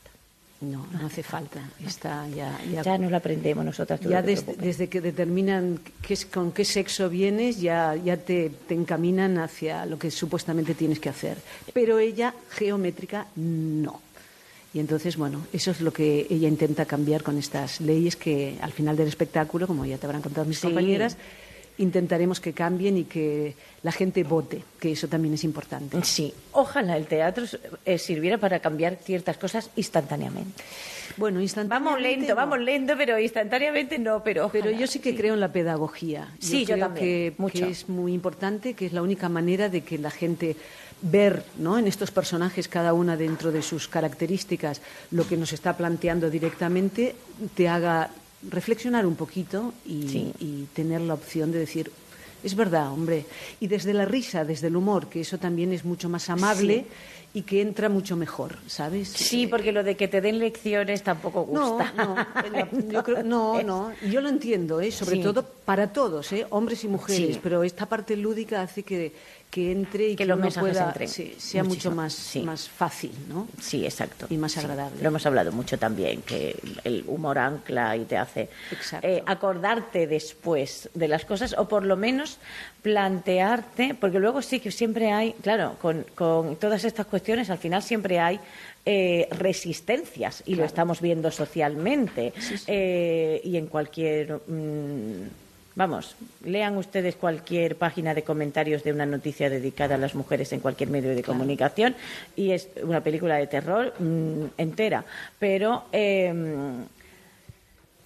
No, no hace falta. Está ya, ya, Ya nos lo aprendemos nosotras. tú ya no desde, que determinan qué es- con qué sexo vienes, ya, ya te, te encaminan hacia lo que supuestamente tienes que hacer. Pero ella, geométrica, no. Y entonces, bueno, eso es lo que ella intenta cambiar con estas leyes que al final del espectáculo, como ya te habrán contado mis Sí. compañeras, intentaremos que cambien y que la gente vote, que eso también es importante. Sí, ojalá el teatro eh, sirviera para cambiar ciertas cosas instantáneamente. Bueno, Vamos instantáneamente lento, no. vamos lento, pero instantáneamente no, pero Pero yo sí que creo en la pedagogía. Sí, yo creo también, que, mucho. que es muy importante, que es la única manera de que la gente ver ¿no? en estos personajes, cada una dentro de sus características, lo que nos está planteando directamente, te haga reflexionar un poquito y, Sí. y tener la opción de decir, es verdad, hombre. Y desde la risa, desde el humor, que eso también es mucho más amable y que entra mucho mejor, ¿sabes? Sí, porque lo de que te den lecciones tampoco No, gusta. no, la- yo creo- no, no. Yo lo entiendo, ¿eh? sobre Sí. todo para todos, ¿eh? hombres y mujeres, Sí. pero esta parte lúdica hace que, que entre y Que que, los uno mensajes pueda, entren sí, sea mucho más, Sí. más fácil, ¿no? Sí, exacto. Y más Sí. agradable. Lo hemos hablado mucho también, que el humor ancla y te hace eh, acordarte después de las cosas o por lo menos plantearte, porque luego sí que siempre hay, claro, con, con todas estas cuestiones al final siempre hay eh, resistencias y lo estamos viendo socialmente Eh, y en cualquier... mm, Vamos, lean ustedes cualquier página de comentarios de una noticia dedicada a las mujeres en cualquier medio de comunicación y es una película de terror mm, entera. Pero eh,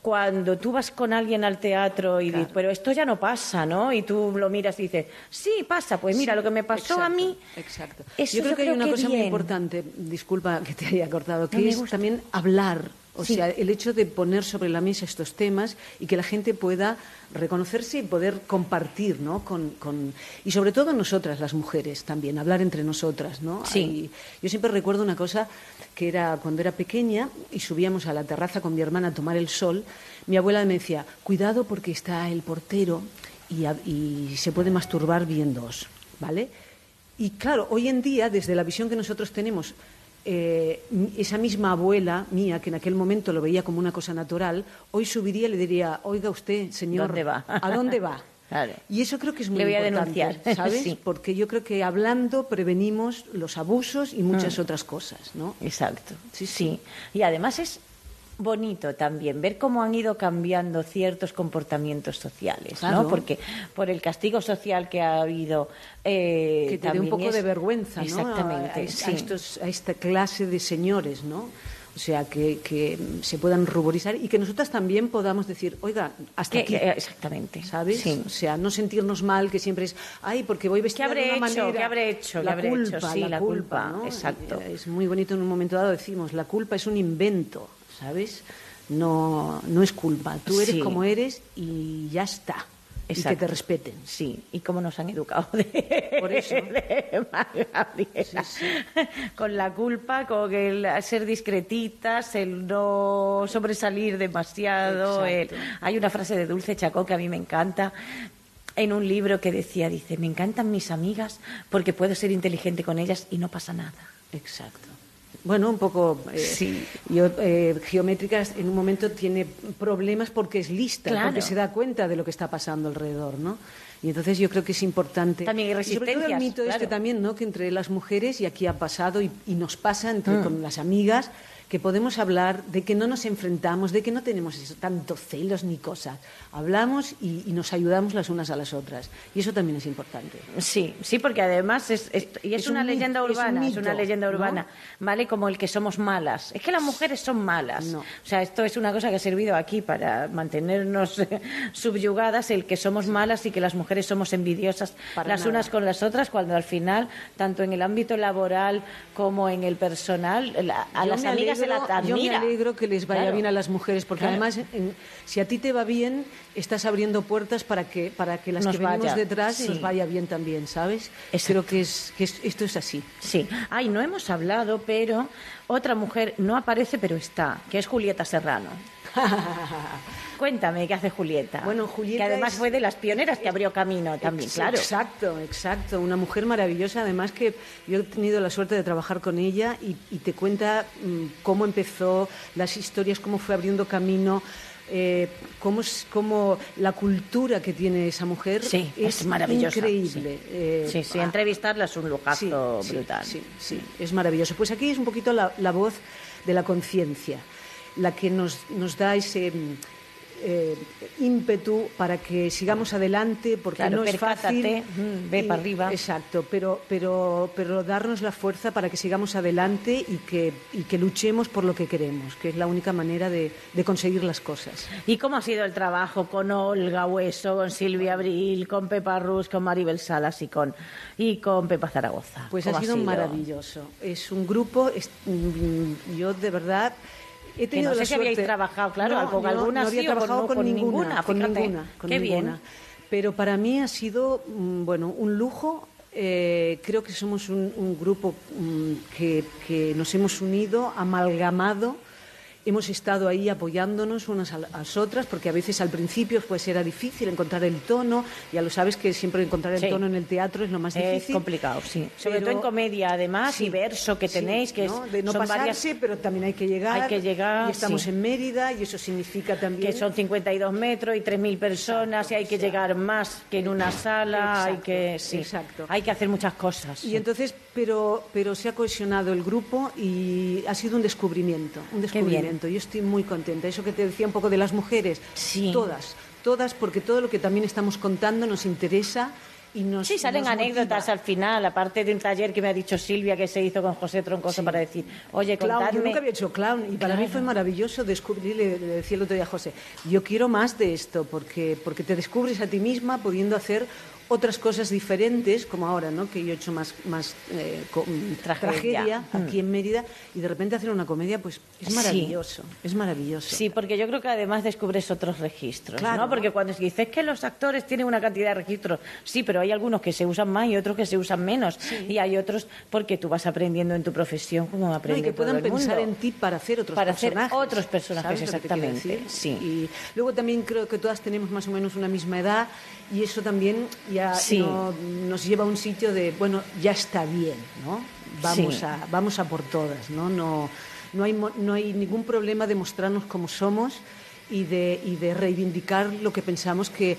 cuando tú vas con alguien al teatro y dices, pero esto ya no pasa, ¿no? Y tú lo miras y dices, sí, pasa, pues mira, Sí, lo que me pasó a mí. Exacto. Eso yo creo yo que hay una que cosa muy importante, disculpa que te haya cortado, que No, es también hablar. O Sí. sea, el hecho de poner sobre la mesa estos temas y que la gente pueda reconocerse y poder compartir, ¿no? Con, con- y sobre todo nosotras, las mujeres, también, hablar entre nosotras, ¿no? Sí. Hay- yo siempre recuerdo una cosa que era cuando era pequeña y subíamos a la terraza con mi hermana a tomar el sol, mi abuela me decía, cuidado porque está el portero y, a- y se puede masturbar viéndoos, ¿vale? Y claro, hoy en día, desde la visión que nosotros tenemos, eh, esa misma abuela mía, que en aquel momento lo veía como una cosa natural, hoy subiría y le diría, oiga usted, señor, ¿Dónde va? ¿a dónde va? Claro. Y eso creo que es muy Le voy a importante, denunciar, ¿sabes? sí. Porque yo creo que hablando prevenimos los abusos y muchas Mm. otras cosas, ¿no? Exacto. Sí, Y además es bonito también ver cómo han ido cambiando ciertos comportamientos sociales, Claro. ¿no? Porque por el castigo social que ha habido eh, que te dé un poco es- de vergüenza, ¿no? Exactamente. A, a- sí. a estos- a esta clase de señores, ¿no? O sea, que, que se puedan ruborizar y que nosotras también podamos decir, oiga, hasta Que- aquí. que- exactamente. ¿Sabes? Sí. O sea, no sentirnos mal, que siempre es, ay, porque voy vestida ¿Qué habré de una hecho? manera. ¿Qué habré hecho? ¿Qué La habré culpa, hecho? Sí, la, la culpa, culpa, ¿no? exacto. Es muy bonito en un momento dado decimos, la culpa es un invento, ¿sabes? No, no es culpa. Tú eres Sí. como eres y ya está. Y que Exacto. te respeten. Sí, y cómo nos han educado de, Por eso. de Gabriela. Con la culpa, con el ser discretitas, el no sobresalir demasiado. el- Exacto. Hay una frase de Dulce Chacón que a mí me encanta. en un libro que decía, dice, me encantan mis amigas porque puedo ser inteligente con ellas y no pasa nada. Exacto. Bueno, un poco. eh, Sí. Yo, eh, geométricas en un momento tiene problemas porque es lista, Claro. porque se da cuenta de lo que está pasando alrededor, ¿no? Y entonces yo creo que es importante. También hay Y sobre todo el resistencias, mito este claro. también, ¿no? Que entre las mujeres, y aquí ha pasado y, y nos pasa entre, Mm. con las amigas, que podemos hablar de que no nos enfrentamos, de que no tenemos eso, tanto celos ni cosas. Hablamos y, y nos ayudamos las unas a las otras. Y eso también es importante. Sí, sí, porque además es, es- y es, Es una un leyenda es un urbana, es, mito, una leyenda ¿no? urbana, ¿vale? Como el que somos malas. Es que las mujeres son malas. O sea, esto es una cosa que ha servido aquí para mantenernos subyugadas, el que somos malas y que las mujeres somos envidiosas Para las nada. unas con las otras, cuando al final, tanto en el ámbito laboral como en el personal, la- a Yo las amigas se alegro- las admira. Yo me alegro que les vaya Claro. bien a las mujeres, porque Claro. además, en- si a ti te va bien, estás abriendo puertas para que, para que las Nos que venimos vaya, detrás sí. nos vaya bien también, ¿sabes? Creo que, es, que es- esto es así. Sí. Ay, no hemos hablado, pero otra mujer no aparece, pero está, que es Julieta Serrano. Cuéntame qué hace Julieta. Bueno, Julieta Que además es- fue de las pioneras que abrió camino también, claro. Exacto, exacto. Una mujer maravillosa, además que yo he tenido la suerte de trabajar con ella y, y te cuenta mm, cómo empezó, las historias, cómo fue abriendo camino. eh, cómo, es- cómo la cultura que tiene esa mujer Sí, es, es maravillosa, increíble. sí. Eh, Sí, sí, ah, entrevistarla es un lujazo sí, brutal. Sí, sí, es maravilloso. Pues aquí es un poquito la, la voz de la conciencia, la que nos, nos da ese eh, ímpetu para que sigamos adelante, porque Claro, no es fácil. mm, ve y- para arriba. Exacto, pero, pero, pero darnos la fuerza para que sigamos adelante y que, y que luchemos por lo que queremos, que es la única manera de, de conseguir las cosas. ¿Y cómo ha sido el trabajo con Olga Hueso, con Silvia Abril, con Pepa Rus, con Maribel Salas y con, y con Pepa Zaragoza? Pues ha ¿Cómo sido, maravilloso. Es un grupo, es- mm, yo de verdad he Que tenido no sé la si habíais trabajado, claro, No, con no, algunas no había sí trabajado con, con ninguna, ninguna, con fíjate. ninguna, con Qué bien. Pero para mí ha sido, mm, bueno, un lujo. Eh, creo que somos un, un grupo mm, que, que nos hemos unido, amalgamado. Hemos estado ahí apoyándonos unas a las otras, porque a veces al principio pues era difícil encontrar el tono. Ya lo sabes que siempre encontrar el Sí. tono en el teatro es lo más Es difícil. complicado, sí. Sobre Pero- todo en comedia, además, Sí, y verso que sí, tenéis, que ¿no? es, de no son pasarse, varias pero también hay que llegar. Hay que llegar, Y estamos sí. en Mérida y eso significa también que son 52 metros y 3.000 personas y hay que llegar más que en una sala, hay Exacto, que sí, exacto. hay que hacer muchas cosas. Y entonces, pero, pero se ha cohesionado el grupo y ha sido un descubrimiento, un descubrimiento. Yo estoy muy contenta. Eso que te decía un poco de las mujeres, todas, todas, porque todo lo que también estamos contando nos interesa y nos Sí, salen nos anécdotas motiva. al final, aparte de un taller que me ha dicho Silvia que se hizo con José Troncoso para decir, oye, Clown, yo nunca había hecho clown y para mí fue maravilloso descubrir, le, le decía el otro día a José, yo quiero más de esto porque, porque te descubres a ti misma pudiendo hacer otras cosas diferentes, como ahora, ¿no? que yo he hecho más, más eh, co- Tragedia. tragedia, Mm. aquí en Mérida y de repente hacer una comedia, pues es Sí. maravilloso, es maravilloso. Sí, porque yo creo que además descubres otros registros, Claro. ¿no? Porque cuando se dice que los actores tienen una cantidad de registros, sí, pero hay algunos que se usan más y otros que se usan menos. Y hay otros porque tú vas aprendiendo en tu profesión como No, aprende y que puedan pensar mundo. en ti para hacer otros Para hacer personajes. otros personajes, ¿Sabes lo que te quiero exactamente, sí. Y luego también creo que todas tenemos más o menos una misma edad y eso también ya Sí. no- nos lleva a un sitio de, bueno, ya está bien, ¿no? Vamos, Sí. a, vamos a por todas, ¿no? No, no, hay, no hay ningún problema de mostrarnos como somos y de, y de reivindicar lo que pensamos que,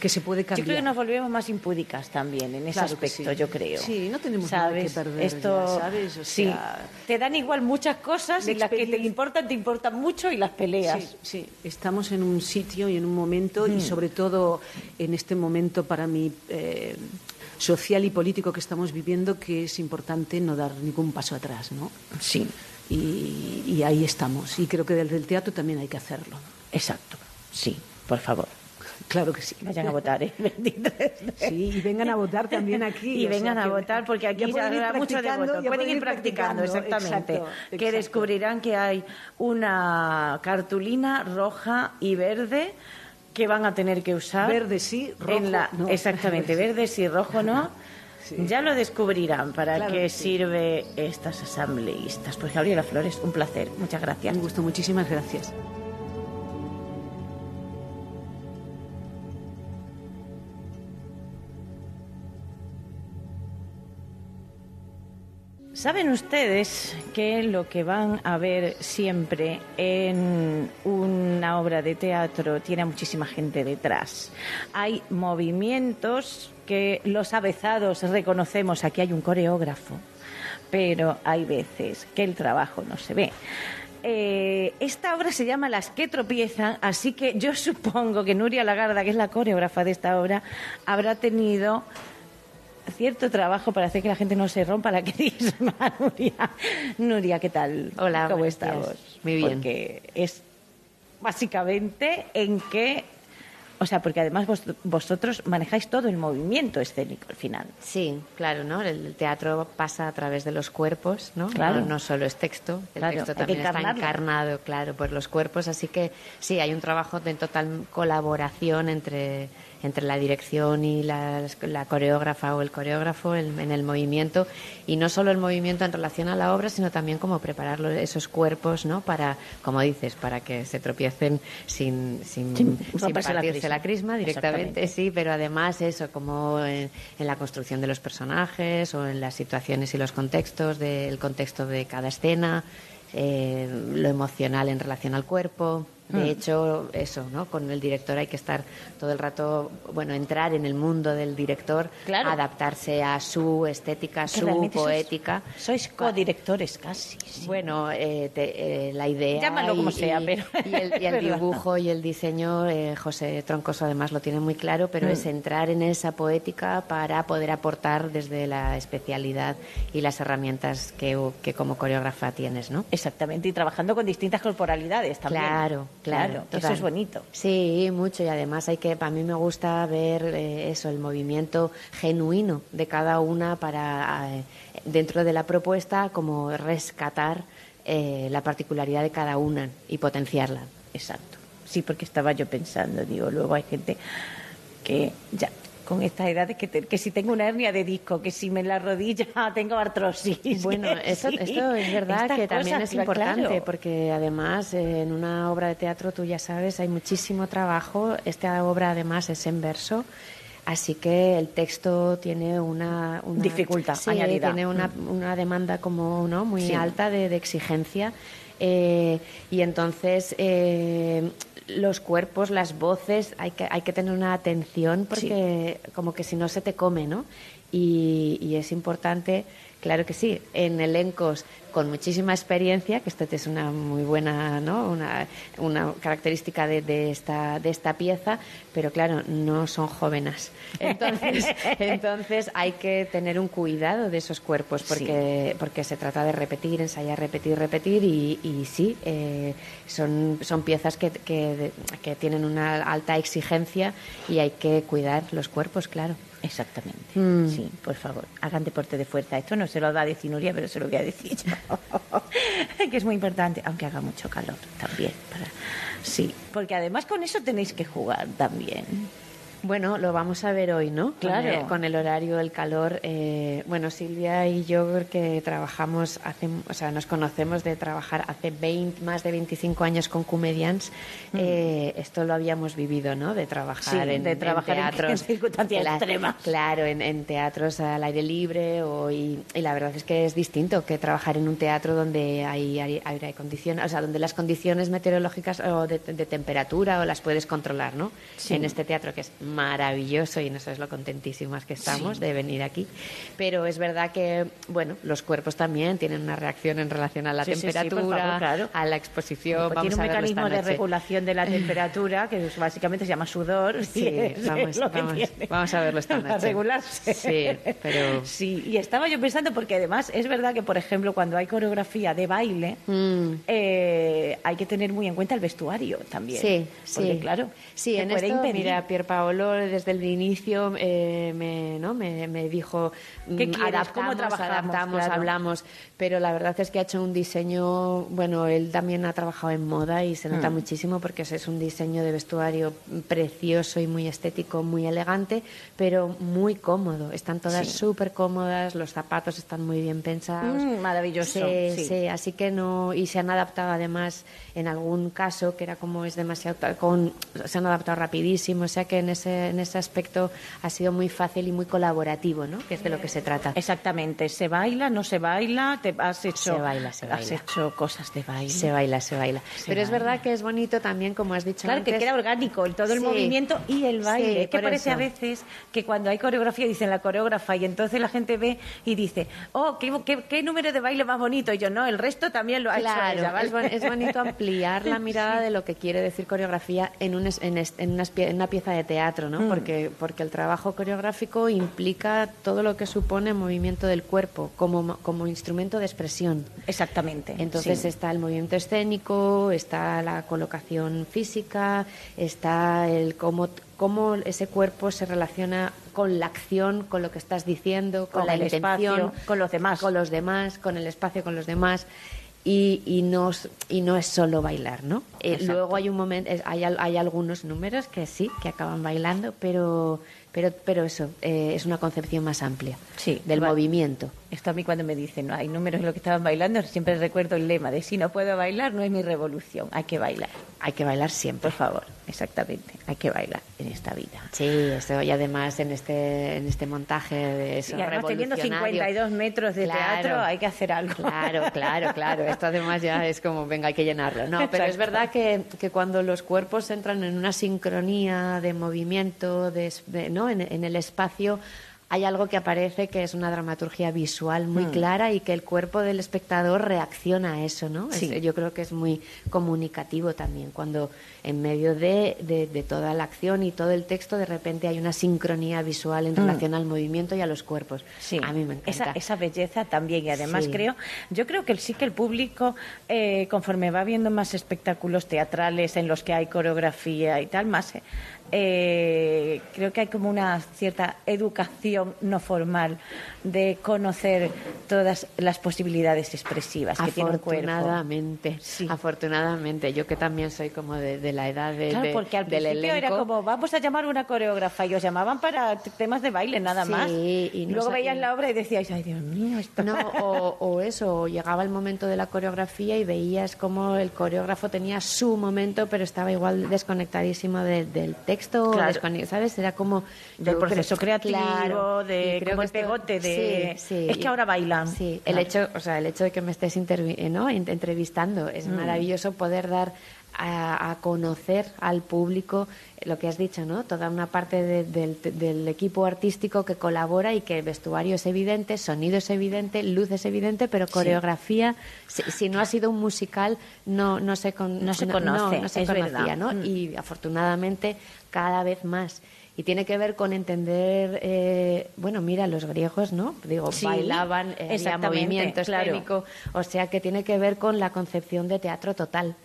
que se puede Yo cambiar. creo que nos volvemos más impúdicas también en ese Claro aspecto, sí. yo creo. Sí, no tenemos nada que perder Esto, ya, ¿sabes? O sí, sea, te dan igual muchas cosas y las que te importan, te importan mucho y las peleas. Sí, sí, estamos en un sitio y en un momento, y Mm. sobre todo en este momento para mí eh, social y político que estamos viviendo, que es importante no dar ningún paso atrás, ¿no? Sí. Y, y ahí estamos. Y creo que desde el teatro también hay que hacerlo. Exacto, sí, por favor. Claro que sí. Vayan a votar, ¿eh? 23. Sí, y vengan a votar también aquí. Y sea vengan a votar porque aquí ir habrá mucho de voto. Pueden ir practicando, exactamente. exacto, Que exacto. descubrirán que hay una cartulina roja y verde que van a tener que usar. Verde sí, rojo en la- no. Exactamente, verde sí, rojo no. Ya lo descubrirán para Claro qué sí. sirve estas asambleístas. Pues Gabriela Flores, un placer. Muchas gracias. Un gusto, muchísimas gracias. Saben ustedes que lo que van a ver siempre en una obra de teatro tiene a muchísima gente detrás. Hay movimientos que los avezados reconocemos, aquí hay un coreógrafo, pero hay veces que el trabajo no se ve. Eh, esta obra se llama Las que tropiezan, así que yo supongo que Nuria Lagarda, que es la coreógrafa de esta obra, habrá tenido cierto trabajo para hacer que la gente no se rompa la crisma, Nuria. Nuria, ¿qué tal? Hola, ¿cómo estamos? días. Muy bien. Porque es básicamente en que, o sea, porque además vos- vosotros manejáis todo el movimiento escénico al final. Sí, claro, ¿no? El teatro pasa a través de los cuerpos, ¿no? Claro. No, no solo es texto, el Claro, texto también está encarnado, claro, por los cuerpos, así que sí, hay un trabajo de total colaboración entre, entre la dirección y la, la coreógrafa o el coreógrafo en, en el movimiento, y no solo el movimiento en relación a la obra, sino también como preparar esos cuerpos, ¿no? Para, como dices, para que se tropiecen sin, sin, Sin sin romperse la partirse crisma. la crisma directamente, sí, pero además eso, como en, en la construcción de los personajes o en las situaciones y los contextos, del contexto de cada escena, eh, lo emocional en relación al cuerpo. De Mm. hecho, eso, ¿no? Con el director hay que estar todo el rato, bueno, entrar en el mundo del director, Claro. adaptarse a su estética, su realmente sois- poética. Sois codirectores casi. sí. Bueno, eh, te- eh, la idea. Llámalo como sea, pero Y el, y dibujo y el diseño, eh, José Troncoso además lo tiene muy claro, pero Mm. es entrar en esa poética para poder aportar desde la especialidad y las herramientas que, que como coreógrafa tienes, ¿no? Exactamente, y trabajando con distintas corporalidades también. Claro, claro. eso total. es bonito. Sí, mucho. Y además hay que, a mí me gusta ver eh, eso, el movimiento genuino de cada una para, eh, dentro de la propuesta, como rescatar eh, la particularidad de cada una y potenciarla. Exacto. Sí, porque estaba yo pensando, digo, luego hay gente que ya con estas edades que, te- que si tengo una hernia de disco, que si me en la rodilla tengo artrosis. Bueno, esto, Sí, esto es verdad estas que también cosas, es importante, claro. porque además eh, en una obra de teatro, tú ya sabes, hay muchísimo trabajo. Esta obra además es en verso. Así que el texto tiene una, una- Dificultad sí, añadida. tiene una, Mm. una demanda como no muy Sí. alta de, de exigencia eh, y entonces eh, los cuerpos, las voces, hay que, hay que tener una atención porque como que si no se te come, ¿no? Y, y es importante, claro que sí, en elencos con muchísima experiencia, que esto es una muy buena, ¿no? Una, una característica de, de esta, de esta pieza, pero claro, no son jóvenes. Entonces, entonces hay que tener un cuidado de esos cuerpos, porque, porque se trata de repetir, ensayar, repetir, repetir, y, y sí, eh, son, son piezas que, que, que tienen una alta exigencia y hay que cuidar los cuerpos, claro. Exactamente. Mm. Sí, por favor, hagan deporte de fuerza. Esto no se lo da a decir Nuria, pero se lo voy a decir yo. que es muy importante, aunque haga mucho calor también. Para... Sí, porque además con eso tenéis que jugar también. Bueno, lo vamos a ver hoy, ¿no? Claro. Con el, con el horario, el calor. eh, bueno, Silvia y yo que trabajamos hace, o sea, nos conocemos de trabajar hace 20, más de 25 años con Comedians. Eh, esto lo habíamos vivido, ¿no? De trabajar Sí, en, de trabajar en- teatros. en circunstancias la- extremas. Claro, en, en teatros al aire libre o, y, y la verdad es que es distinto que trabajar en un teatro donde hay aire aire acondicionado, o sea, donde las condiciones meteorológicas o de, de temperatura o las puedes controlar, ¿no? Sí. En este teatro que es maravilloso y no sabes lo contentísimas que estamos Sí. de venir aquí. Pero es verdad que, bueno, los cuerpos también tienen una reacción en relación a la Sí, sí, temperatura, favor, claro. a la exposición. Pues Vamos tiene un a mecanismo de regulación de la temperatura que es- básicamente se llama sudor. Sí, vamos, vamos, a verlo esta noche. regularse. Sí, pero- Sí, y estaba yo pensando, porque además es verdad que, por ejemplo, cuando hay coreografía de baile, Mm. eh, hay que tener muy en cuenta el vestuario también. Sí, Porque, sí. claro, Sí, en puede esto, impedir. mira, Desde el inicio eh, me, ¿no? me, me dijo ¿Qué mm, quieres? adaptamos, ¿Cómo trabajamos? adaptamos, Claro. hablamos, pero la verdad es que ha hecho un diseño, bueno, él también ha trabajado en moda y se nota Mm. muchísimo porque es, un diseño de vestuario precioso y muy estético, muy elegante, pero muy cómodo. Están todas Sí. súper cómodas, los zapatos están muy bien pensados. Mm, maravilloso, Sí, sí. sí, así que no y se han adaptado además en algún caso que era como es demasiado con se han adaptado rapidísimo o sea que en ese ese, en ese aspecto ha sido muy fácil y muy colaborativo, ¿no? Que es de lo que se trata. Exactamente. ¿Se baila, no se baila? ¿Te has hecho, Se baila, se Has baila. hecho cosas de baile. Se baila, se baila. Se Pero es verdad que es bonito también, como has dicho Claro, que queda orgánico el- todo el movimiento y el baile. Sí, Es que parece eso. a veces que cuando hay coreografía dicen la coreógrafa y entonces la gente ve y dice, oh, qué, qué- qué número de baile más bonito. Y yo, no, el resto también lo ha Claro, hecho ella, ¿vale? es, bon- es bonito ampliar la mirada de lo que quiere decir coreografía en, un en una pieza de teatro, ¿no? Mm. Porque, porque el trabajo coreográfico implica todo lo que supone movimiento del cuerpo como, como instrumento de expresión. Exactamente. Entonces sí. está el movimiento escénico, está la colocación física, está el cómo, cómo ese cuerpo se relaciona con la acción, con lo que estás diciendo, con, Con la el intención, espacio, con los demás. con los demás, con el espacio, con los demás. Y, y, no, y no es solo bailar, ¿no? Eh, luego hay un momento, hay, hay algunos números que sí, que acaban bailando, pero, pero, pero eso, eh, es una concepción más amplia Sí, del movimiento. Esto a mí cuando me dicen, no hay números de lo que estaban bailando, siempre recuerdo el lema de si no puedo bailar, no es mi revolución, hay que bailar. Hay que bailar siempre. Por favor, exactamente, hay que bailar en esta vida. Sí, eso, y además en este, en este montaje de eso, y además teniendo revolucionario. 52 metros de Claro. teatro, hay que hacer algo. Claro, claro, claro. Esto además ya es como, venga, hay que llenarlo. No, pero es verdad que, que cuando los cuerpos entran en una sincronía de movimiento, de- ¿no? En, en el espacio, hay algo que aparece que es una dramaturgia visual muy Mm. clara y que el cuerpo del espectador reacciona a eso, ¿no? Es- yo creo que es muy comunicativo también, cuando en medio de, de- de toda la acción y todo el texto, de repente hay una sincronía visual en Mm. relación al movimiento y a los cuerpos. Sí, A mí me encanta. esa, esa belleza también. Y además Sí. creo, yo creo que sí que el público, eh, conforme va viendo más espectáculos teatrales en los que hay coreografía y tal, más eh, creo que hay como una cierta educación no formal de conocer todas las posibilidades expresivas que tiene un cuerpo. Afortunadamente, afortunadamente. Yo que también soy como de, de la edad de, Claro, de- porque al del principio era como, vamos a llamar una coreógrafa, y os llamaban para temas de baile nada Sí, más. y no luego veías la obra y decíais, ay Dios mío, esto... No, o, o eso, o llegaba el momento de la coreografía y veías como el coreógrafo tenía su momento, pero estaba igual desconectadísimo de- del texto, Claro. ¿sabes? Era como... del proceso creo- creativo, claro, de como el pegote de Sí, sí, es que ahora bailan. Sí, el hecho, o sea, el hecho de que me estés eh, ¿no? en- entrevistando es Mm. maravilloso poder dar a, a conocer al público lo que has dicho, ¿no? Toda una parte de- del, del equipo artístico que colabora y que el vestuario es evidente, sonido es evidente, luz es evidente, pero Sí. coreografía, si, si no ha sido un musical, no, no se, con- No se no- conoce, no se es conocía, verdad. ¿no? Mm. Y afortunadamente cada vez más. Y tiene que ver con entender, eh, bueno, mira, los griegos, ¿no? Digo, Sí, bailaban, eh, había movimiento claro. escénico, o sea que tiene que ver con la concepción de teatro total.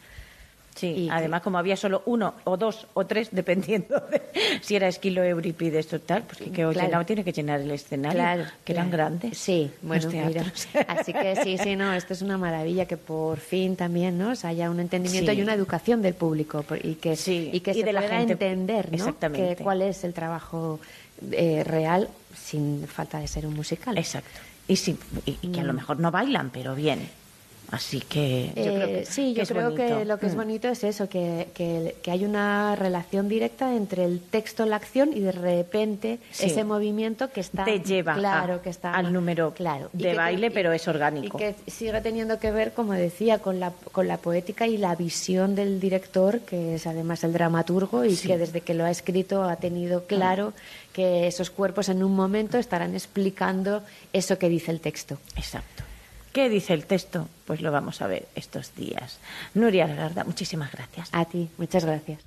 Sí, además como había solo uno o dos o tres, dependiendo de si era Esquilo, Eurípides o tal, pues que, que Claro. tiene que llenar el escenario, Claro, que eran claro. grandes. Sí, bueno, mira. Así que sí, sí, no, esto es una maravilla que por fin también, ¿no? O sea, haya un entendimiento Sí. y una educación del público y que, y que y se de la pueda gente. entender, ¿no? Exactamente. Que cuál es el trabajo eh, real sin falta de ser un musical. Exacto. Y, sí, y, y que a lo Mm. mejor no bailan, pero bien. Así que yo creo que Eh, sí, yo creo que lo que es Mm. bonito es eso, que, que, que hay una relación directa entre el texto, la acción y de repente Sí. ese movimiento que está Te lleva claro a- que está al número claro de baile, pero es orgánico. y que sigue teniendo que ver, como decía, con la, con la poética y la visión del director, que es además el dramaturgo y Sí. que desde que lo ha escrito ha tenido claro que esos cuerpos en un momento estarán explicando eso que dice el texto. Exacto. ¿Qué dice el texto? Pues lo vamos a ver estos días. Nuria Garda, muchísimas gracias. A ti, muchas gracias.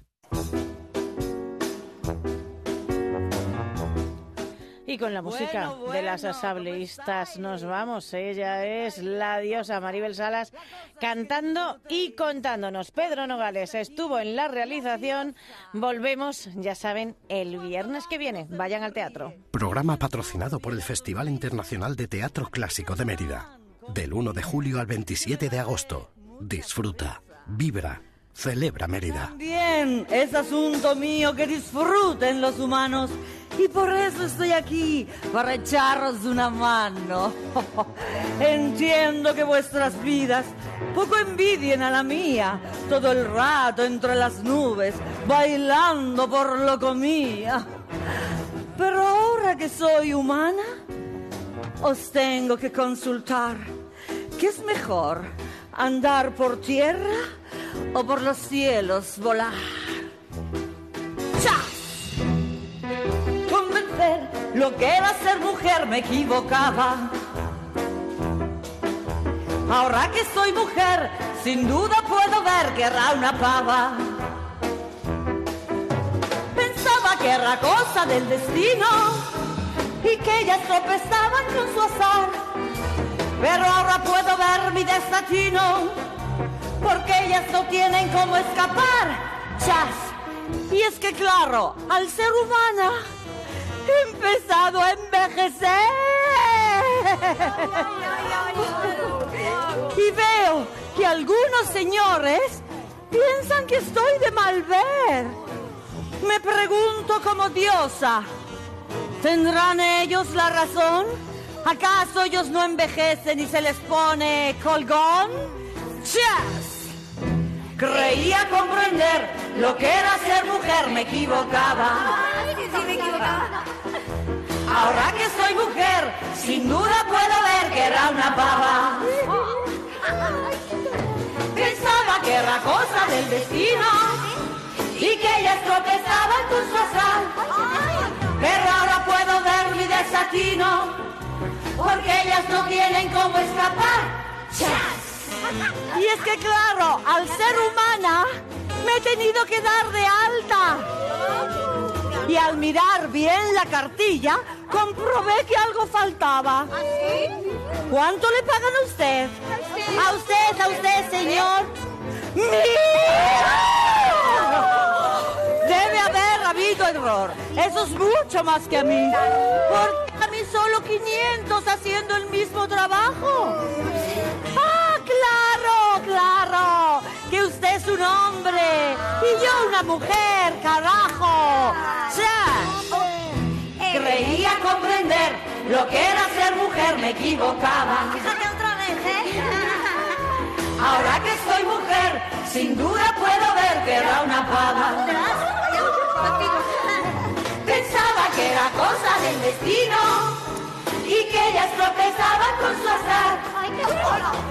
Y con la música de las asambleístas nos vamos. Ella es la diosa Maribel Salas cantando y contándonos. Pedro Nogales estuvo en la realización. Volvemos, ya saben, el viernes que viene. Vayan al teatro. Programa patrocinado por el Festival Internacional de Teatro Clásico de Mérida. Del 1 de julio al 27 de agosto. Disfruta, vibra, celebra Mérida. Bien, es asunto mío que disfruten los humanos y por eso estoy aquí, para echaros una mano. Entiendo que vuestras vidas poco envidien a la mía, todo el rato entre las nubes, bailando por lo comía. Pero ahora que soy humana, os tengo que consultar. ¿Qué es mejor, andar por tierra o por los cielos volar? ¡Chas! Convencer lo que era ser mujer me equivocaba. Ahora que soy mujer, sin duda puedo ver que era una pava. Pensaba que era cosa del destino y que ellas tropezaban con su azar. Pero ahora puedo ver mi desatino, porque ellas no tienen cómo escapar. Chas. Y es que claro, al ser humana, he empezado a envejecer. Y veo que algunos señores piensan que estoy de mal ver. Me pregunto como diosa, ¿tendrán ellos la razón? ¿Acaso ellos no envejecen y se les pone colgón? ¡Chas! Creía comprender lo que era ser mujer, me equivocaba. Ahora que soy mujer, sin duda puedo ver que era una pava. Pensaba que era cosa del destino y que ellas tropezaban con su azar. Pero ahora puedo ver mi desatino, porque ellas no tienen cómo escapar. ¡Chas! Y es que claro, al ser humana, me he tenido que dar de alta. Y al mirar bien la cartilla, comprobé que algo faltaba. ¿Cuánto le pagan a usted? A usted, a usted, señor. ¡Mira! Debe haber habido error. Eso es mucho más que a mí. Porque a mí solo 500 haciendo el mismo trabajo. ¡Ah, claro, claro! Que usted es un hombre y yo una mujer, carajo. ¡Chas! Creía comprender lo que era ser mujer, me equivocaba. Fíjate otra vez, ¿eh? Ahora que soy mujer, sin duda puedo ver que era una pava. Pensaba que era cosa del destino y que ellas tropezaban con su azar.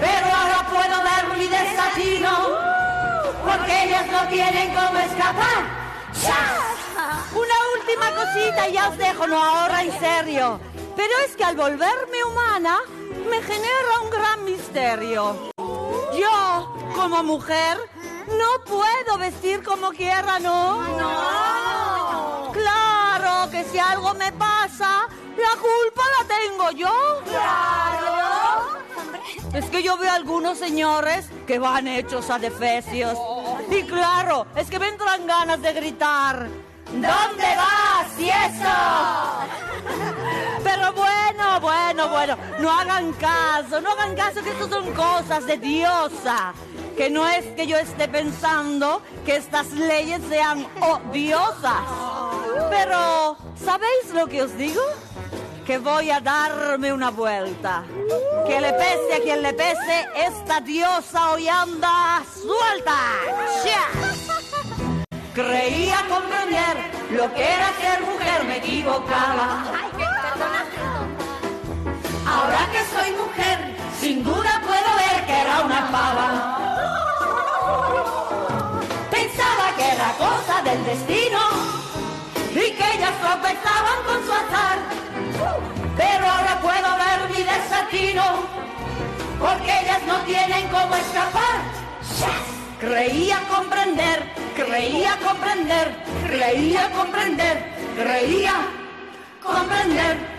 Pero ahora puedo ver mi desatino porque ellas no tienen cómo escapar. ¡Chas! Una última cosita y ya os dejo, no ahora en serio. Pero es que al volverme humana me genera un gran misterio. Yo, como mujer, no puedo vestir como quiera, ¿no? No. Claro que si algo me pasa, la culpa la tengo yo. Claro. Es que yo veo algunos señores que van hechos a defecios. Y claro, es que me entran ganas de gritar. ¿Dónde vas, y eso? Pero bueno, bueno, bueno, no hagan caso, no hagan caso que esto son cosas de diosa. Que no es que yo esté pensando que estas leyes sean odiosas. Pero, ¿sabéis lo que os digo? Que voy a darme una vuelta. Que le pese a quien le pese, esta diosa hoy anda suelta. ¡Chas! Creía comprender lo que era ser mujer, me equivocaba. Ahora que soy mujer, sin duda puedo ver que era una pava. Pensaba que era cosa del destino y que ellas tropezaban con su azar. Pero ahora puedo ver mi desatino porque ellas no tienen cómo escapar. Creía comprender, creía comprender, creía comprender, creía comprender.